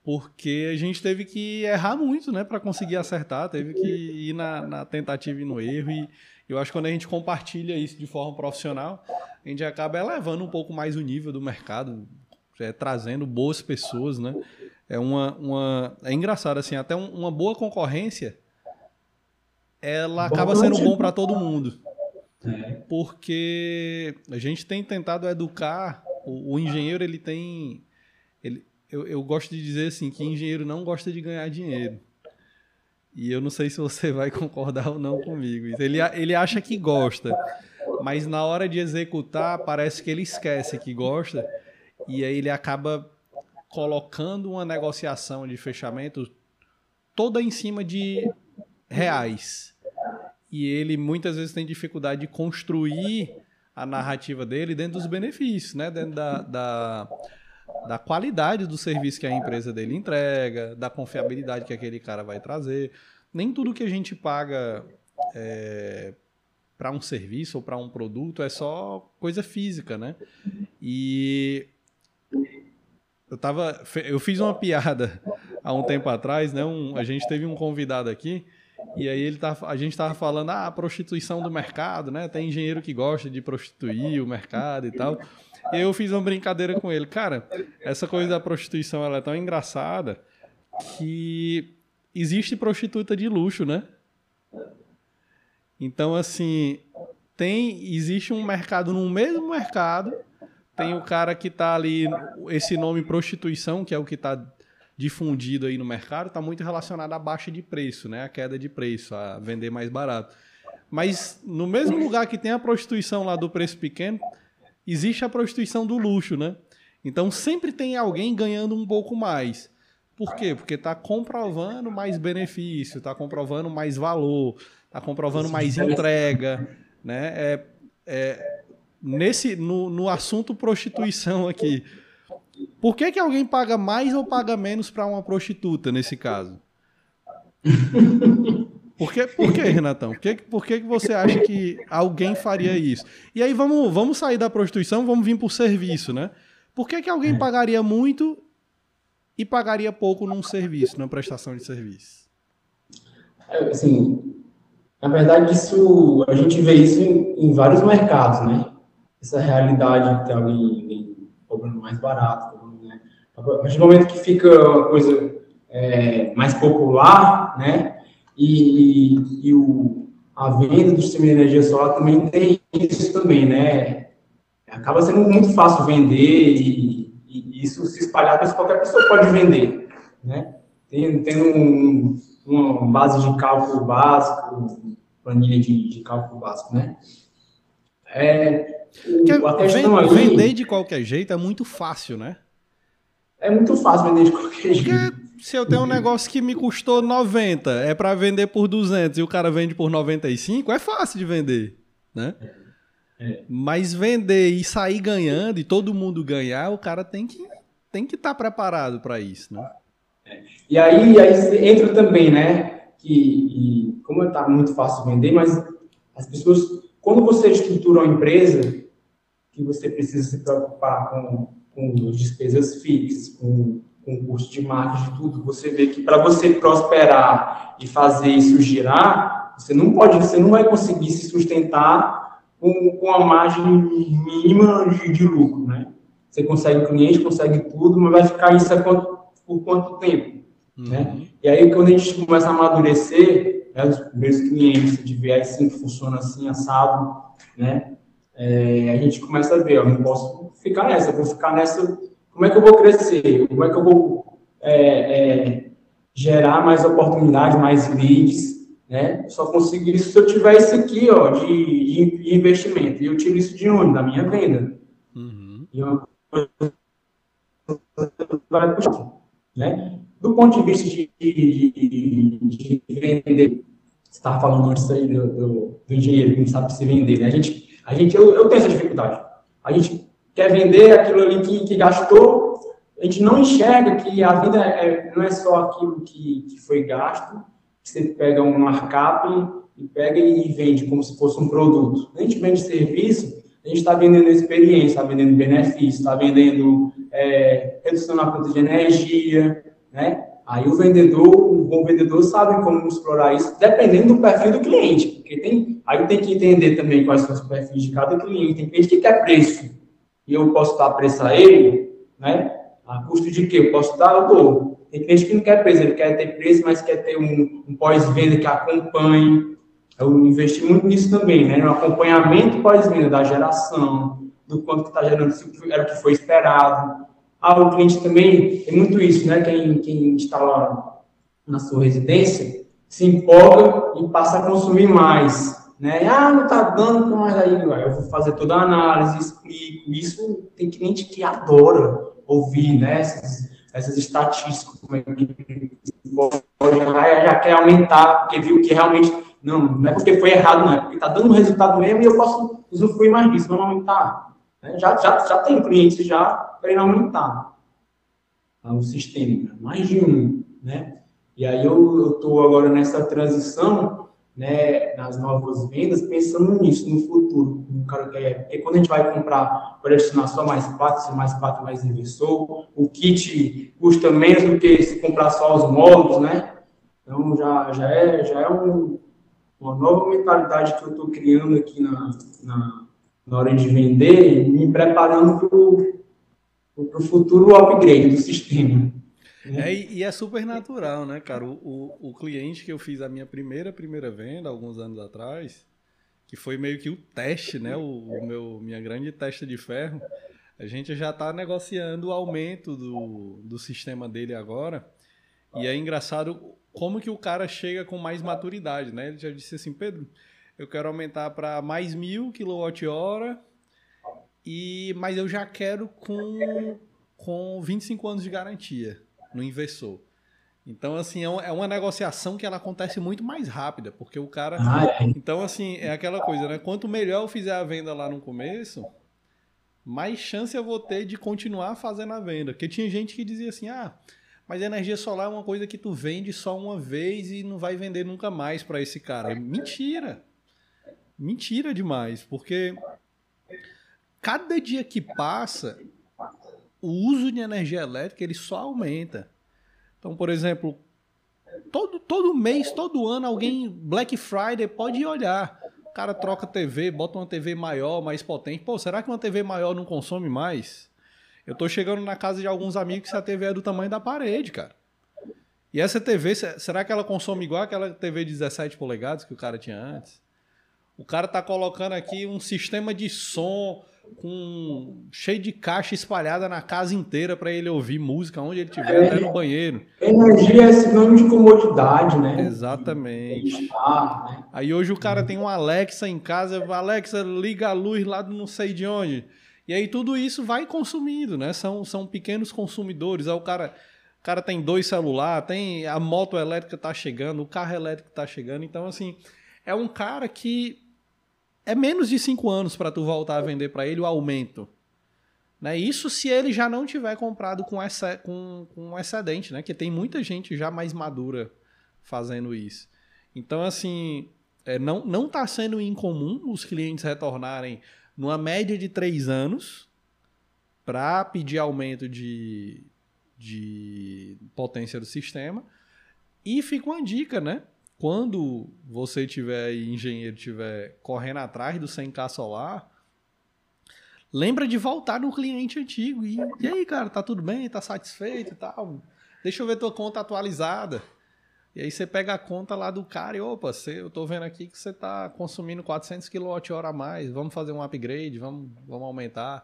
Porque a gente teve que errar muito, né? Para conseguir acertar, teve que ir na, na tentativa e no erro. E eu acho que quando a gente compartilha isso de forma profissional, a gente acaba elevando um pouco mais o nível do mercado, é, trazendo boas pessoas, né? é uma, uma é engraçado assim, até um, uma boa concorrência ela acaba sendo bom para todo mundo. É. Porque a gente tem tentado educar o, o engenheiro, ele tem ele, eu, eu gosto de dizer assim que engenheiro não gosta de ganhar dinheiro. E eu não sei se você vai concordar ou não comigo. Ele, ele acha que gosta, mas na hora de executar parece que ele esquece que gosta e aí ele acaba colocando uma negociação de fechamento toda em cima de reais. E ele muitas vezes tem dificuldade de construir a narrativa dele dentro dos benefícios, né? dentro da, da, da qualidade do serviço que a empresa dele entrega, da confiabilidade que aquele cara vai trazer. Nem tudo que a gente paga é, para um serviço ou para um produto é só coisa física, né? E eu tava. Eu fiz uma piada há um tempo atrás, né? Um, a gente teve um convidado aqui. E aí ele tá, a gente estava falando, ah, a prostituição do mercado, né? Tem engenheiro que gosta de prostituir o mercado e tal. E eu fiz uma brincadeira com ele. Cara, essa coisa da prostituição ela é tão engraçada que existe prostituta de luxo, né? Então, assim, tem existe um mercado no mesmo mercado, tem o cara que está ali, esse nome prostituição, que é o que está difundido aí no mercado, está muito relacionado à baixa de preço, né? A queda de preço, a vender mais barato. Mas no mesmo lugar que tem a prostituição lá do preço pequeno, existe a prostituição do luxo, né? Então sempre tem alguém ganhando um pouco mais. Por quê? Porque está comprovando mais benefício, está comprovando mais valor, está comprovando mais entrega, né? É, é, nesse no, no assunto prostituição aqui, por que, que alguém paga mais ou paga menos para uma prostituta nesse caso? Por que, por que Renatão? Por, que, por que, que você acha que alguém faria isso? E aí vamos, vamos sair da prostituição, vamos vir por serviço, né? Por que, que alguém pagaria muito e pagaria pouco num serviço, numa prestação de serviço? É, assim, na verdade, isso a gente vê isso em, em vários mercados, né? Essa realidade de alguém cobrando mais barato, né? A partir do momento que fica uma coisa é, mais popular, né? E, e, e, o, a venda do sistema de energia solar também tem isso também, né? Acaba sendo muito fácil vender e, e isso se espalhar, porque qualquer pessoa pode vender, né? Tem, tem um, uma base de cálculo básico, planilha de, de cálculo básico, né? É, o, a questão vender, de qualquer jeito é muito fácil, né? É muito fácil vender de qualquer jeito. Porque se eu tenho um negócio que me custou 90, é para vender por 200 e o cara vende por 95, é fácil de vender, né? É. Mas vender e sair ganhando e todo mundo ganhar, o cara tem que tem que estar tá preparado para isso, né? É. E aí, aí entra também, né? Que e, como está muito fácil vender, mas as pessoas, quando você estrutura uma empresa, que você precisa se preocupar com, com despesas fixas, com com custo de marketing, tudo, você vê que para você prosperar e fazer isso girar, você não pode, você não vai conseguir se sustentar com, com a margem mínima de, de lucro, né? Você consegue cliente, consegue tudo, mas vai ficar isso quanto, por quanto tempo, uhum. né? E aí, quando a gente começa a amadurecer, né, os primeiros clientes, de ver assim que funciona assim, assado, né? É, a gente começa a ver, ó, não posso ficar nessa, vou ficar nessa como é que eu vou crescer? Como é que eu vou é, é, gerar mais oportunidades, mais leads? Né? Só consigo isso se eu tiver isso aqui ó, de, de investimento. E eu tiro isso de onde? Da minha venda. Uhum. E uma coisa vai puxar. Né? Do ponto de vista de, de, de, de vender, você estava falando antes aí do, do, do, engenheiro que não sabe se vender. Né? A gente, a gente eu, eu tenho essa dificuldade. A gente quer vender aquilo ali que, que gastou, a gente não enxerga que a vida é, não é só aquilo que, que foi gasto, que você pega um markup e pega e vende como se fosse um produto. A gente vende serviço, a gente está vendendo experiência, está vendendo benefício, está vendendo é, redução na conta de energia, né? Aí o vendedor, o bom vendedor sabe como explorar isso, dependendo do perfil do cliente, porque tem, aí tem que entender também quais são os perfis de cada cliente. Tem cliente que quer preço, e eu posso dar preço a ele, né? A custo de quê? Eu posso dar, eu dou. Tem cliente que não quer preço, ele quer ter preço, mas quer ter um, um pós-venda que acompanhe. Eu investi muito nisso também, né? No acompanhamento pós-venda da geração, do quanto que está gerando, se era o que foi esperado. Ah, o cliente também tem muito isso, né? Quem, quem instala na sua residência se empolga e passa a consumir mais né? Ah, não tá dando, mas aí eu vou fazer toda a análise, explico. Isso tem cliente que adora ouvir, né? Essas, essas estatísticas, como é que já, já quer aumentar, porque viu que realmente não, não é porque foi errado, não é porque tá dando resultado mesmo e eu posso usufruir mais disso, vamos aumentar. Né? Já, já, já tem clientes já querendo aumentar o sistema, mais de um, né? E aí eu estou agora nessa transição né, nas novas vendas, pensando nisso, no futuro. Quer, porque quando a gente vai comprar, pode adicionar só mais quatro, se mais quatro mais inversor, o kit custa menos do que se comprar só os módulos, né? Então já, já é, já é um, uma nova mentalidade que eu estou criando aqui na, na, na, hora de vender, me preparando para o futuro upgrade do sistema. É, e é super natural, né, cara? O, o, o, cliente que eu fiz a minha primeira, primeira venda, alguns anos atrás, que foi meio que o teste, né? O, o meu, minha grande testa de ferro. A gente já está negociando o aumento do, do sistema dele agora. E é engraçado como que o cara chega com mais maturidade, né? Ele já disse assim, Pedro, eu quero aumentar para mais mil quilowatt-hora, e, mas eu já quero com, com 25 anos de garantia no inversor. Então, assim, é, é uma negociação que ela acontece muito mais rápida, porque o cara. Ah, é. Então, assim, é aquela coisa, né? Quanto melhor eu fizer a venda lá no começo, mais chance eu vou ter de continuar fazendo a venda. Porque tinha gente que dizia assim: ah, mas energia solar é uma coisa que tu vende só uma vez e não vai vender nunca mais para esse cara. Mentira! Mentira demais, porque cada dia que passa, o uso de energia elétrica ele só aumenta. Então, por exemplo, todo, todo mês, todo ano, alguém, Black Friday, pode olhar. O cara troca TV, bota uma TV maior, mais potente. Pô, será que uma TV maior não consome mais? Eu tô chegando na casa de alguns amigos que a TV é do tamanho da parede, cara. E essa TV, será que ela consome igual aquela TV de 17 polegadas que o cara tinha antes? O cara tá colocando aqui um sistema de som com cheio de caixa espalhada na casa inteira para ele ouvir música onde ele estiver, é, até no banheiro. Energia é sinônimo de comodidade, né? Exatamente. né? Aí hoje o cara tem um Alexa em casa, Alexa liga a luz lá do não sei de onde. E aí tudo isso vai consumindo, né? São, são pequenos consumidores. Aí o cara, o cara tem dois celulares, tem a moto elétrica tá chegando, o carro elétrico tá chegando. Então assim, é um cara que é menos de cinco anos para tu voltar a vender para ele o aumento. Né? Isso se ele já não tiver comprado com, essa, com, com excedente, né? Que tem muita gente já mais madura fazendo isso. Então, assim, é, não, não tá sendo incomum os clientes retornarem numa média de três anos para pedir aumento de, de potência do sistema. E fica uma dica, né? Quando você tiver engenheiro tiver correndo atrás do 100k solar, lembra de voltar no cliente antigo e, e aí, cara, tá tudo bem, tá satisfeito e tal. Deixa eu ver tua conta atualizada. E aí você pega a conta lá do cara e, opa, você, eu tô vendo aqui que você tá consumindo 400 kWh a mais, vamos fazer um upgrade, vamos, vamos aumentar.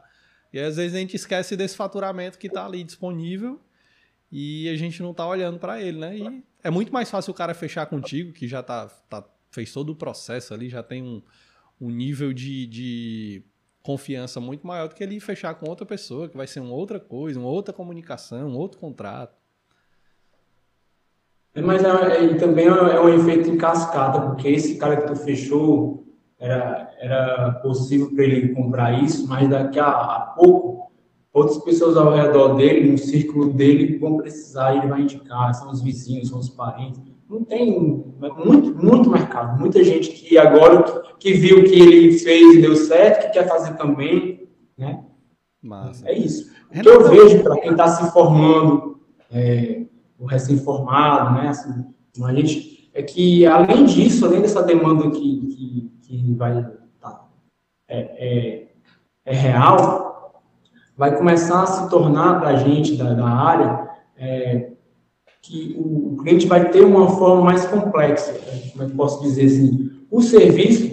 E aí, às vezes a gente esquece desse faturamento que tá ali disponível e a gente não tá olhando para ele, né? E é muito mais fácil o cara fechar contigo, que já tá, tá fez todo o processo ali, já tem um, um nível de, de confiança muito maior do que ele fechar com outra pessoa, que vai ser uma outra coisa, uma outra comunicação, um outro contrato. É, mas é, é, também é, é um efeito em cascata, porque esse cara que tu fechou era, era possível para ele comprar isso, mas daqui a, a pouco outras pessoas ao redor dele, no círculo dele, vão precisar, ele vai indicar, são os vizinhos, são os parentes. Não tem muito, muito mercado, muita gente que agora que, que viu que ele fez e deu certo, que quer fazer também, né? Massa. É isso. O que eu vejo para quem está se formando, é, o recém-formado, né? Assim, a gente é que além disso, além dessa demanda que, que, que vai tá, é, é, é real, vai começar a se tornar para a gente da, da área é, que o, cliente vai ter uma forma mais complexa. Né? Como é que posso dizer assim? O serviço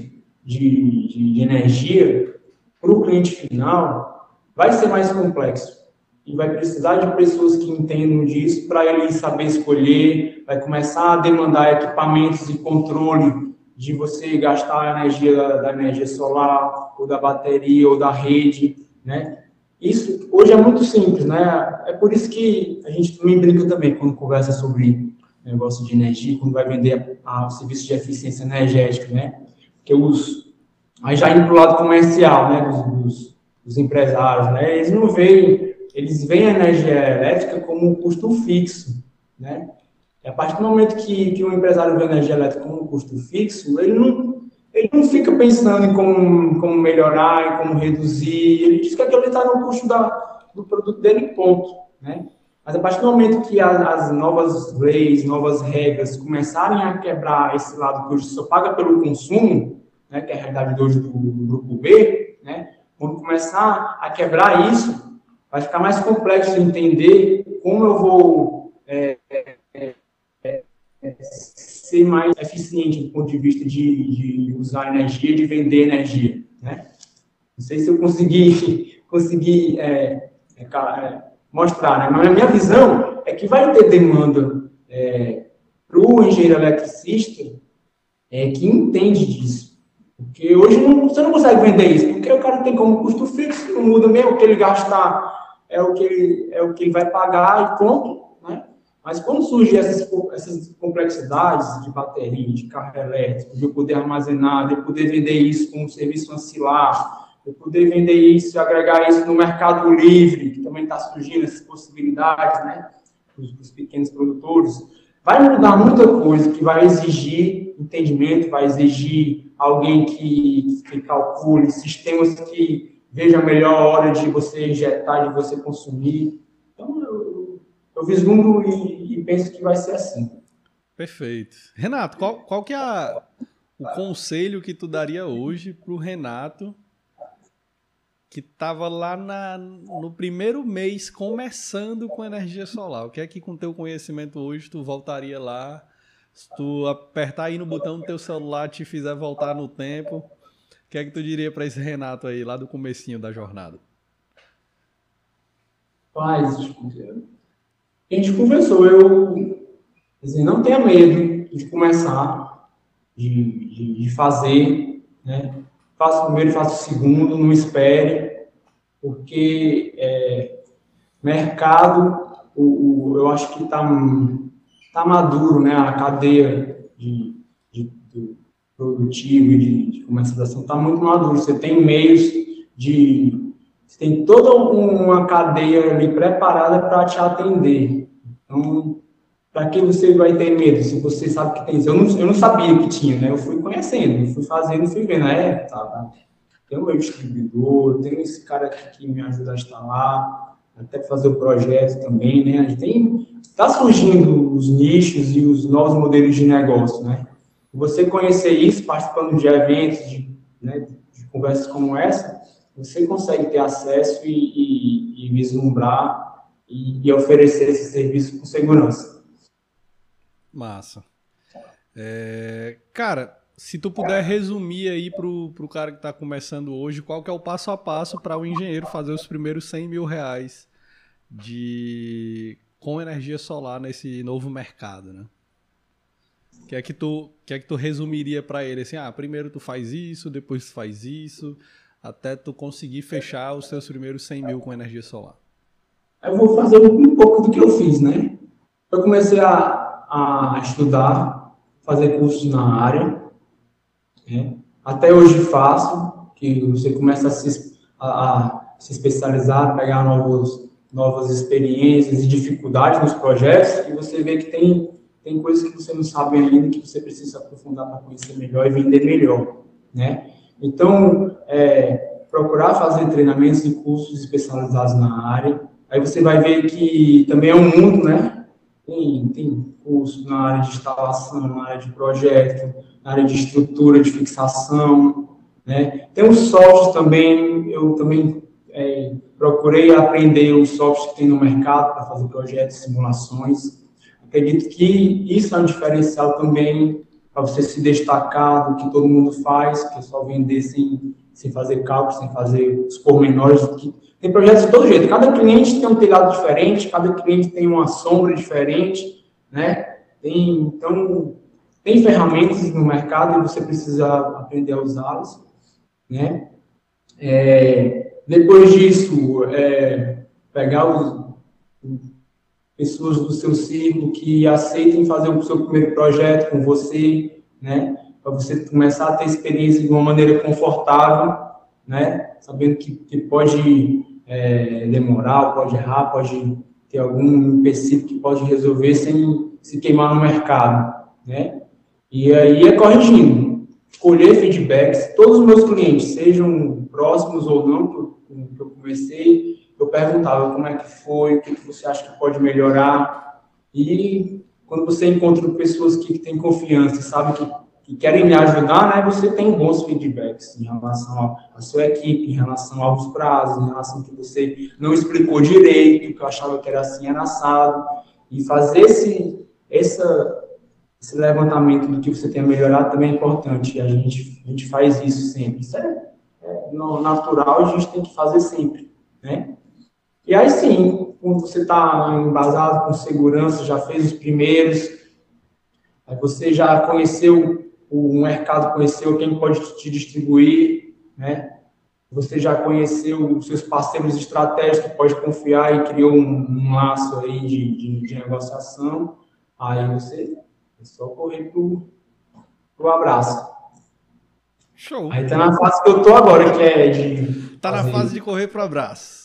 de, de, de energia para o cliente final vai ser mais complexo e vai precisar de pessoas que entendam disso para ele saber escolher, vai começar a demandar equipamentos e controle de você gastar a energia da energia solar ou da bateria ou da rede, né? Hoje é muito simples, né? É por isso que a gente também brinca também quando conversa sobre negócio de energia, quando vai vender a, serviço de eficiência energética, né? Porque os aí já indo para o lado comercial, né, dos, dos, dos, empresários, né? Eles não veem, eles veem a energia elétrica como um custo fixo, né? E a partir do momento que, que um empresário vê a energia elétrica como um custo fixo, ele não ele não fica pensando em como, como melhorar, em como reduzir, ele diz que aquilo está no custo da, do produto dele, ponto. Né? Mas a partir do momento que as, as, novas leis, novas regras começarem a quebrar esse lado que hoje só paga pelo consumo, né, que é a realidade de hoje do, do grupo B, né, quando começar a quebrar isso, vai ficar mais complexo de entender como eu vou é, é, é, ser mais eficiente do ponto de vista de, de usar energia, de vender energia, né? Não sei se eu consegui, consegui é, é, é, mostrar, né? mas a minha visão é que vai ter demanda é, para o engenheiro eletricista é, que entende disso. Porque hoje não, você não consegue vender isso, porque o cara tem como custo fixo, não muda mesmo, o que ele gastar é o que ele, é o que ele vai pagar e pronto. Mas quando surgem essas, essas complexidades de bateria, de carro elétrico, de eu poder armazenar, de eu poder vender isso como um serviço ancilar, eu poder vender isso, agregar isso no mercado livre, que também está surgindo essas possibilidades, né, para os pequenos produtores, vai mudar muita coisa que vai exigir entendimento, vai exigir alguém que, que calcule, sistemas que veja a melhor hora de você injetar, de você consumir. Eu, eu vislumbro e, e penso que vai ser assim. Perfeito. Renato, qual, qual que é a, o conselho que tu daria hoje para o Renato que estava lá na, no primeiro mês começando com energia solar. O que é que com teu conhecimento hoje tu voltaria lá? Se tu apertar aí no botão do teu celular te fizer voltar no tempo, o que é que tu diria para esse Renato aí lá do comecinho da jornada? Paz, a gente conversou, eu assim, não tenha medo de começar, de, de, de fazer, né? faça o primeiro, faça o segundo, não espere, porque é, mercado, o, o, eu acho que está tá maduro, né? A cadeia de, de, de produtivo e de, de comercialização está muito maduro. Você tem meios de. Você tem toda uma cadeia ali preparada para te atender. Então, para que você vai ter medo se você sabe que tem isso? Eu não, eu não sabia que tinha, né? Eu fui conhecendo, fui fazendo, fui vendo. É, tá, tá. Tem o meu distribuidor, tem esse cara aqui que me ajuda a instalar, até fazer o projeto também, né? A gente tem, está surgindo os nichos e os novos modelos de negócio, né? Você conhecer isso, participando de eventos, de, né, de conversas como essa, você consegue ter acesso e, e, e vislumbrar e, e oferecer esse serviço com segurança. Massa. É, cara, se tu puder resumir aí pro, pro cara que está começando hoje, qual que é o passo a passo para o engenheiro fazer os primeiros 100 mil reais de com energia solar nesse novo mercado, né? Que é que tu, que é que tu resumiria para ele assim, ah, primeiro tu faz isso, depois tu faz isso, até tu conseguir fechar os seus primeiros 100 mil com energia solar? Eu vou fazer um pouco do que eu fiz, né? Eu comecei a a estudar, fazer cursos na área. Né? Até hoje faço, que você começa a se, a, a se especializar, pegar novos, novas experiências e dificuldades nos projetos, e você vê que tem, tem coisas que você não sabe ainda, que você precisa aprofundar para conhecer melhor e vender melhor. Né? Então, é, procurar fazer treinamentos e cursos especializados na área. Aí você vai ver que também é um mundo, né? Tem, tem curso na área de instalação, na área de projeto, na área de estrutura, de fixação, né? Tem os softwares também, eu também é, procurei aprender os softwares que tem no mercado para fazer projetos, simulações. Acredito que isso é um diferencial também para você se destacar do que todo mundo faz, que é só vender sem, sem fazer cálculos, sem fazer os pormenores que tem projetos de todo jeito. Cada cliente tem um telhado diferente, cada cliente tem uma sombra diferente, né? Tem, então, tem ferramentas no mercado e você precisa aprender a usá-las, né? É, depois disso, é, pegar os, pessoas do seu círculo que aceitem fazer o seu primeiro projeto com você, né? Para você começar a ter experiência de uma maneira confortável, né? Sabendo que, que pode é, demorar, pode errar, pode ter algum empecilho que pode resolver sem se queimar no mercado, né? E aí é corrigindo, colher feedbacks. Todos os meus clientes, sejam próximos ou não, que eu comecei, eu perguntava como é que foi, o que você acha que pode melhorar. E quando você encontra pessoas que têm confiança, sabe que que querem lhe ajudar, né, você tem bons feedbacks em relação à sua equipe, em relação aos prazos, em relação que você não explicou direito, que eu achava que era assim, era assado, e fazer esse, essa, esse levantamento do que você tem a melhorar também é importante. A gente, a gente faz isso sempre. Isso é, é natural, a gente tem que fazer sempre, né? E aí sim, quando você está embasado com segurança, já fez os primeiros, aí você já conheceu o mercado, conheceu quem pode te distribuir, né? Você já conheceu os seus parceiros estratégicos pode confiar e criou um, um laço aí de, de, de negociação. Aí você é só correr pro, pro abraço. Show. Aí tá na fase que eu tô agora, que é de. Tá fazer... na fase de correr pro abraço.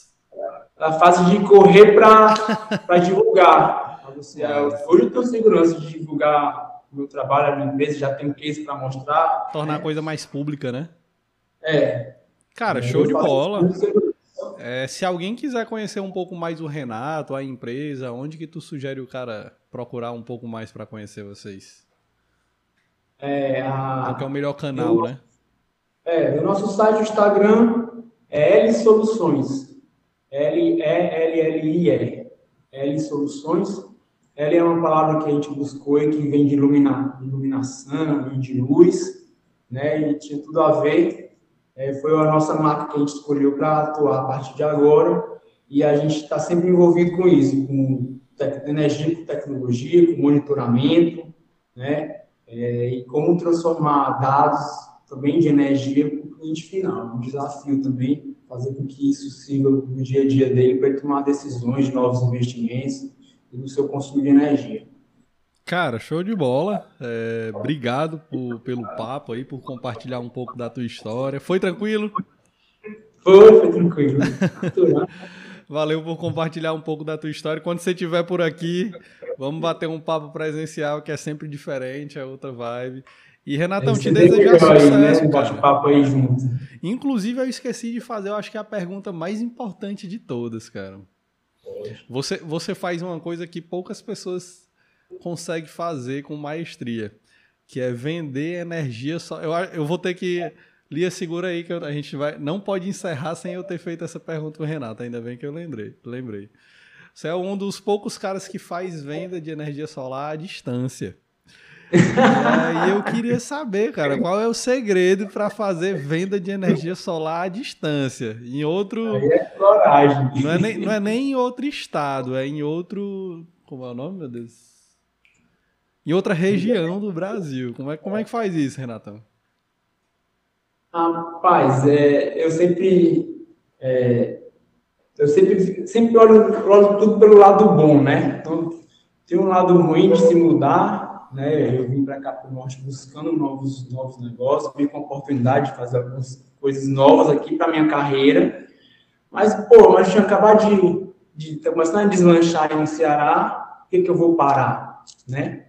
Tá na fase de correr para divulgar. Você, hoje eu tenho segurança de divulgar o meu trabalho, a minha empresa, já tenho case para mostrar. Tornar a coisa mais pública, né? É. Cara, show de bola. É, se alguém quiser conhecer um pouco mais o Renato, a empresa, onde que tu sugere o cara procurar um pouco mais para conhecer vocês? É, a... Qual que é o melhor canal, eu... né? É, o nosso site, o Instagram é L Soluções. L-E-L-L-I-E. L Soluções. L é uma palavra que a gente buscou e que vem de iluminar, iluminação, vem de luz, né? E tinha tudo a ver. É, foi a nossa marca que a gente escolheu para atuar a partir de agora. E a gente está sempre envolvido com isso, com energia, com tecnologia, com monitoramento, né? É, e como transformar dados também de energia para o cliente final. Um desafio também, fazer com que isso siga no dia a dia dele para ele tomar decisões de novos investimentos e no seu consumo de energia. Cara, show de bola. É, obrigado por, pelo papo aí, por compartilhar um pouco da tua história. Foi tranquilo? Foi, foi tranquilo. Valeu por compartilhar um pouco da tua história. Quando você estiver por aqui, vamos bater um papo presencial, que é sempre diferente, é outra vibe. E Renatão, te desejar sucesso, né? cara. papo aí junto. Inclusive, eu esqueci de fazer, eu acho que é a pergunta mais importante de todas, cara. Você, você faz uma coisa que poucas pessoas conseguem fazer com maestria, que é vender energia só. Eu, eu vou ter que Lia, segura aí que a gente vai. Não pode encerrar sem eu ter feito essa pergunta com o Renato. Ainda bem que eu lembrei. lembrei. Você é um dos poucos caras que faz venda de energia solar à distância. E eu queria saber, cara, qual é o segredo para fazer venda de energia solar à distância? Em outro. Aí é coragem. Não é, nem, não é nem em outro estado, é em outro. Como é o nome, meu Deus? Em outra região do Brasil. Como é, como é que faz isso, Renatão? Rapaz, é, eu sempre. É, eu sempre, sempre olho, olho tudo pelo lado bom, né? Então, tem um lado ruim de se mudar, né? Eu vim para cá para o norte buscando novos, novos negócios, vim com a oportunidade de fazer algumas coisas novas aqui para minha carreira. Mas, pô, mas tinha acabado de, de começar a deslanchar no Ceará, por que, que eu vou parar, né?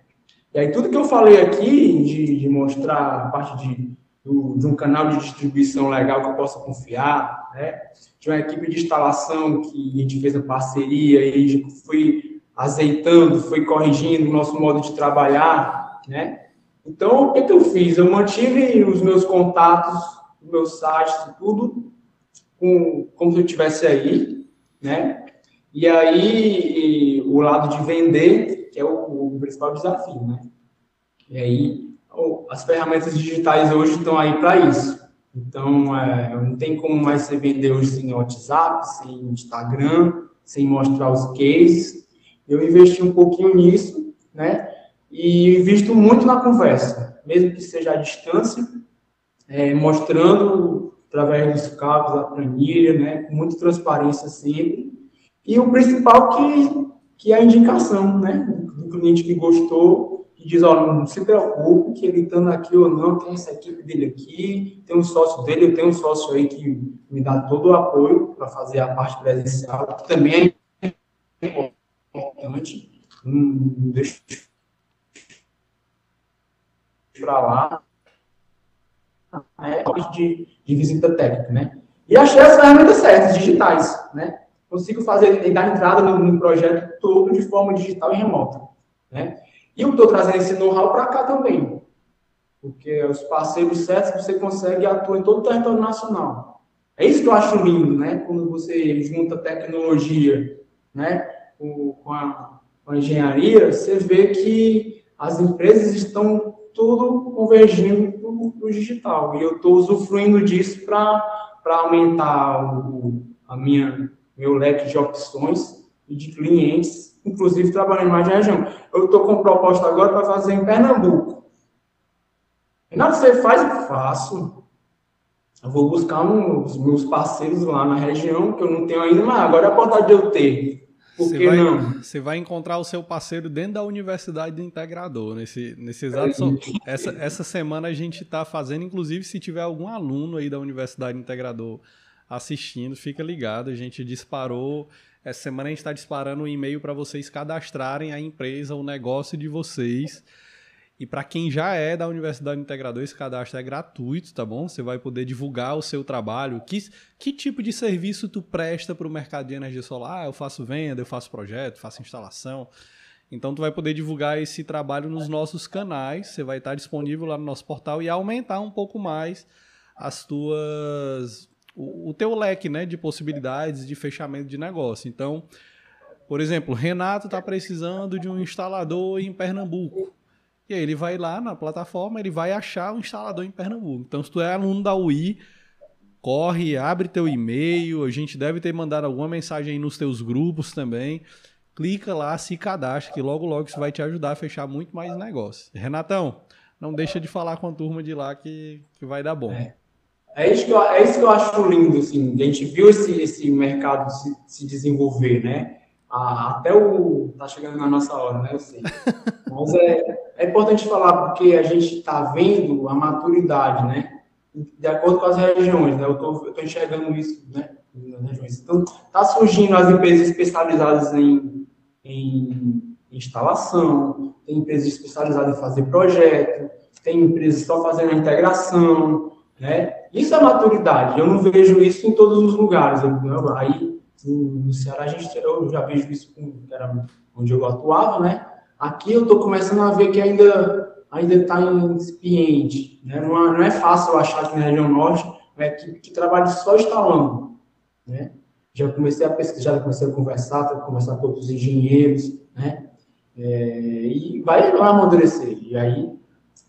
E aí, tudo que eu falei aqui, de, de mostrar a parte de do, de um canal de distribuição legal que eu possa confiar, né? de uma equipe de instalação que a gente fez a parceria e foi azeitando, foi corrigindo o nosso modo de trabalhar, né? Então, o que, que eu fiz? Eu mantive os meus contatos, os meus sites, tudo, com, como se eu estivesse aí, né? E aí, e, o lado de vender, que é o, o principal desafio, né? E aí, as ferramentas digitais hoje estão aí para isso. Então, é, não tem como mais você vender hoje sem WhatsApp, sem Instagram, sem mostrar os cases. Eu investi um pouquinho nisso, né? E invisto muito na conversa, mesmo que seja à distância, é, mostrando através dos cabos, da planilha, né? Com muita transparência sempre. E o principal que, que é a indicação, né? Do cliente que gostou que diz, olha, não se preocupe que ele estando aqui ou não, tem essa equipe dele aqui, tem um sócio dele, eu tenho um sócio aí que me dá todo o apoio para fazer a parte presencial, que também é importante, não deixa para lá, é de, de visita técnica, né? E achei as ferramentas certas, digitais, né? Consigo fazer, dar entrada no, no projeto todo de forma digital e remota, né? E eu estou trazendo esse know-how para cá também. Porque os parceiros certos você consegue atuar em todo o território nacional. É isso que eu acho lindo, né? Quando você junta tecnologia né? Com, a, com a engenharia, você vê que as empresas estão tudo convergindo para o digital. E eu estou usufruindo disso para aumentar o, a minha, meu leque de opções e de clientes, inclusive trabalhando mais de região. Eu estou com proposta agora para fazer em Pernambuco. Renato, você faz? Eu faço. Eu vou buscar os meus parceiros lá na região, que eu não tenho ainda, mas agora é a vontade de eu ter. Você vai? Você vai encontrar o seu parceiro dentro da Universidade do Integrador. Nesse, nesse exato. É. Essa, essa semana a gente está fazendo, inclusive, se tiver algum aluno aí da Universidade Integrador assistindo, fica ligado. A gente disparou. Essa semana a gente está disparando um e-mail para vocês cadastrarem a empresa, o negócio de vocês e para quem já é da Universidade Integrador, esse cadastro é gratuito, tá bom? Você vai poder divulgar o seu trabalho. Que, que tipo de serviço tu presta para o mercado de energia solar? Ah, eu faço venda, eu faço projeto, faço instalação. Então tu vai poder divulgar esse trabalho nos nossos canais. Você vai estar disponível lá no nosso portal e aumentar um pouco mais as tuas o, o teu leque, né, de possibilidades de fechamento de negócio. Então, por exemplo, Renato está precisando de um instalador em Pernambuco. E aí ele vai lá na plataforma, ele vai achar o instalador em Pernambuco. Então, se tu é aluno da UI, corre, abre teu e-mail, a gente deve ter mandado alguma mensagem aí nos teus grupos também. Clica lá, se cadastra, que logo logo isso vai te ajudar a fechar muito mais negócio. Renatão, não deixa de falar com a turma de lá que, que vai dar bom. É. É isso, que eu, é isso que eu acho lindo, assim, a gente viu esse, esse mercado se, se desenvolver, né? Ah, até o. Tá chegando na nossa hora, né? Eu sei. Mas é, é importante falar porque a gente está vendo a maturidade, né? De acordo com as regiões, né? Eu estou enxergando isso, né? Nas regiões. Então, está surgindo as empresas especializadas em, em instalação, tem empresas especializadas em fazer projeto, tem empresas só fazendo a integração, né? Isso é maturidade. Eu não vejo isso em todos os lugares. Eu, aí no Ceará, a gente, eu já vejo isso, com, era onde eu atuava, né? Aqui eu estou começando a ver que ainda ainda está incipiente. Né? Não, é, não é fácil achar aqui na região norte uma equipe que trabalha só instalando. Né? Já comecei a pesquisar, já comecei a conversar, a conversar com outros engenheiros, né? É, e vai, vai amadurecer. E aí,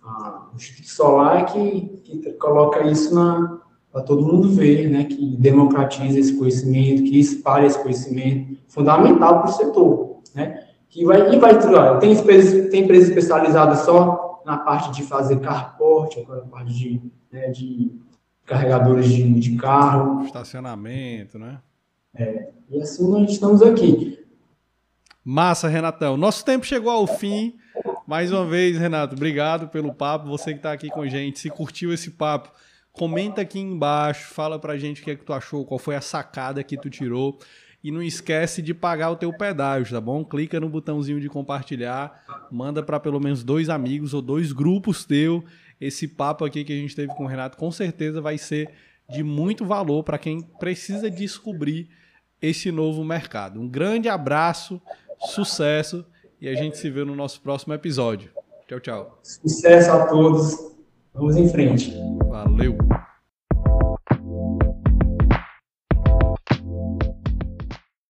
a, o Instituto Solar é que, que coloca isso na, para todo mundo ver, né, que democratiza esse conhecimento, que espalha esse conhecimento, fundamental para o setor, né, que vai, e vai, tem empresas, tem empresas especializadas só na parte de fazer carporte, agora na parte de, né, de carregadores de, de carro. Estacionamento, né? É, e assim nós estamos aqui. Massa, Renatão. Nosso tempo chegou ao fim. Mais uma vez, Renato, obrigado pelo papo. Você que está aqui com a gente, se curtiu esse papo, Comenta aqui embaixo, fala pra gente o que é que tu achou, qual foi a sacada que tu tirou. E não esquece de pagar o teu pedágio, tá bom? Clica no botãozinho de compartilhar, manda para pelo menos dois amigos ou dois grupos teu. Esse papo aqui que a gente teve com o Renato com certeza vai ser de muito valor para quem precisa descobrir esse novo mercado. Um grande abraço, sucesso e a gente se vê no nosso próximo episódio. Tchau, tchau. Sucesso a todos. Vamos em frente. Valeu.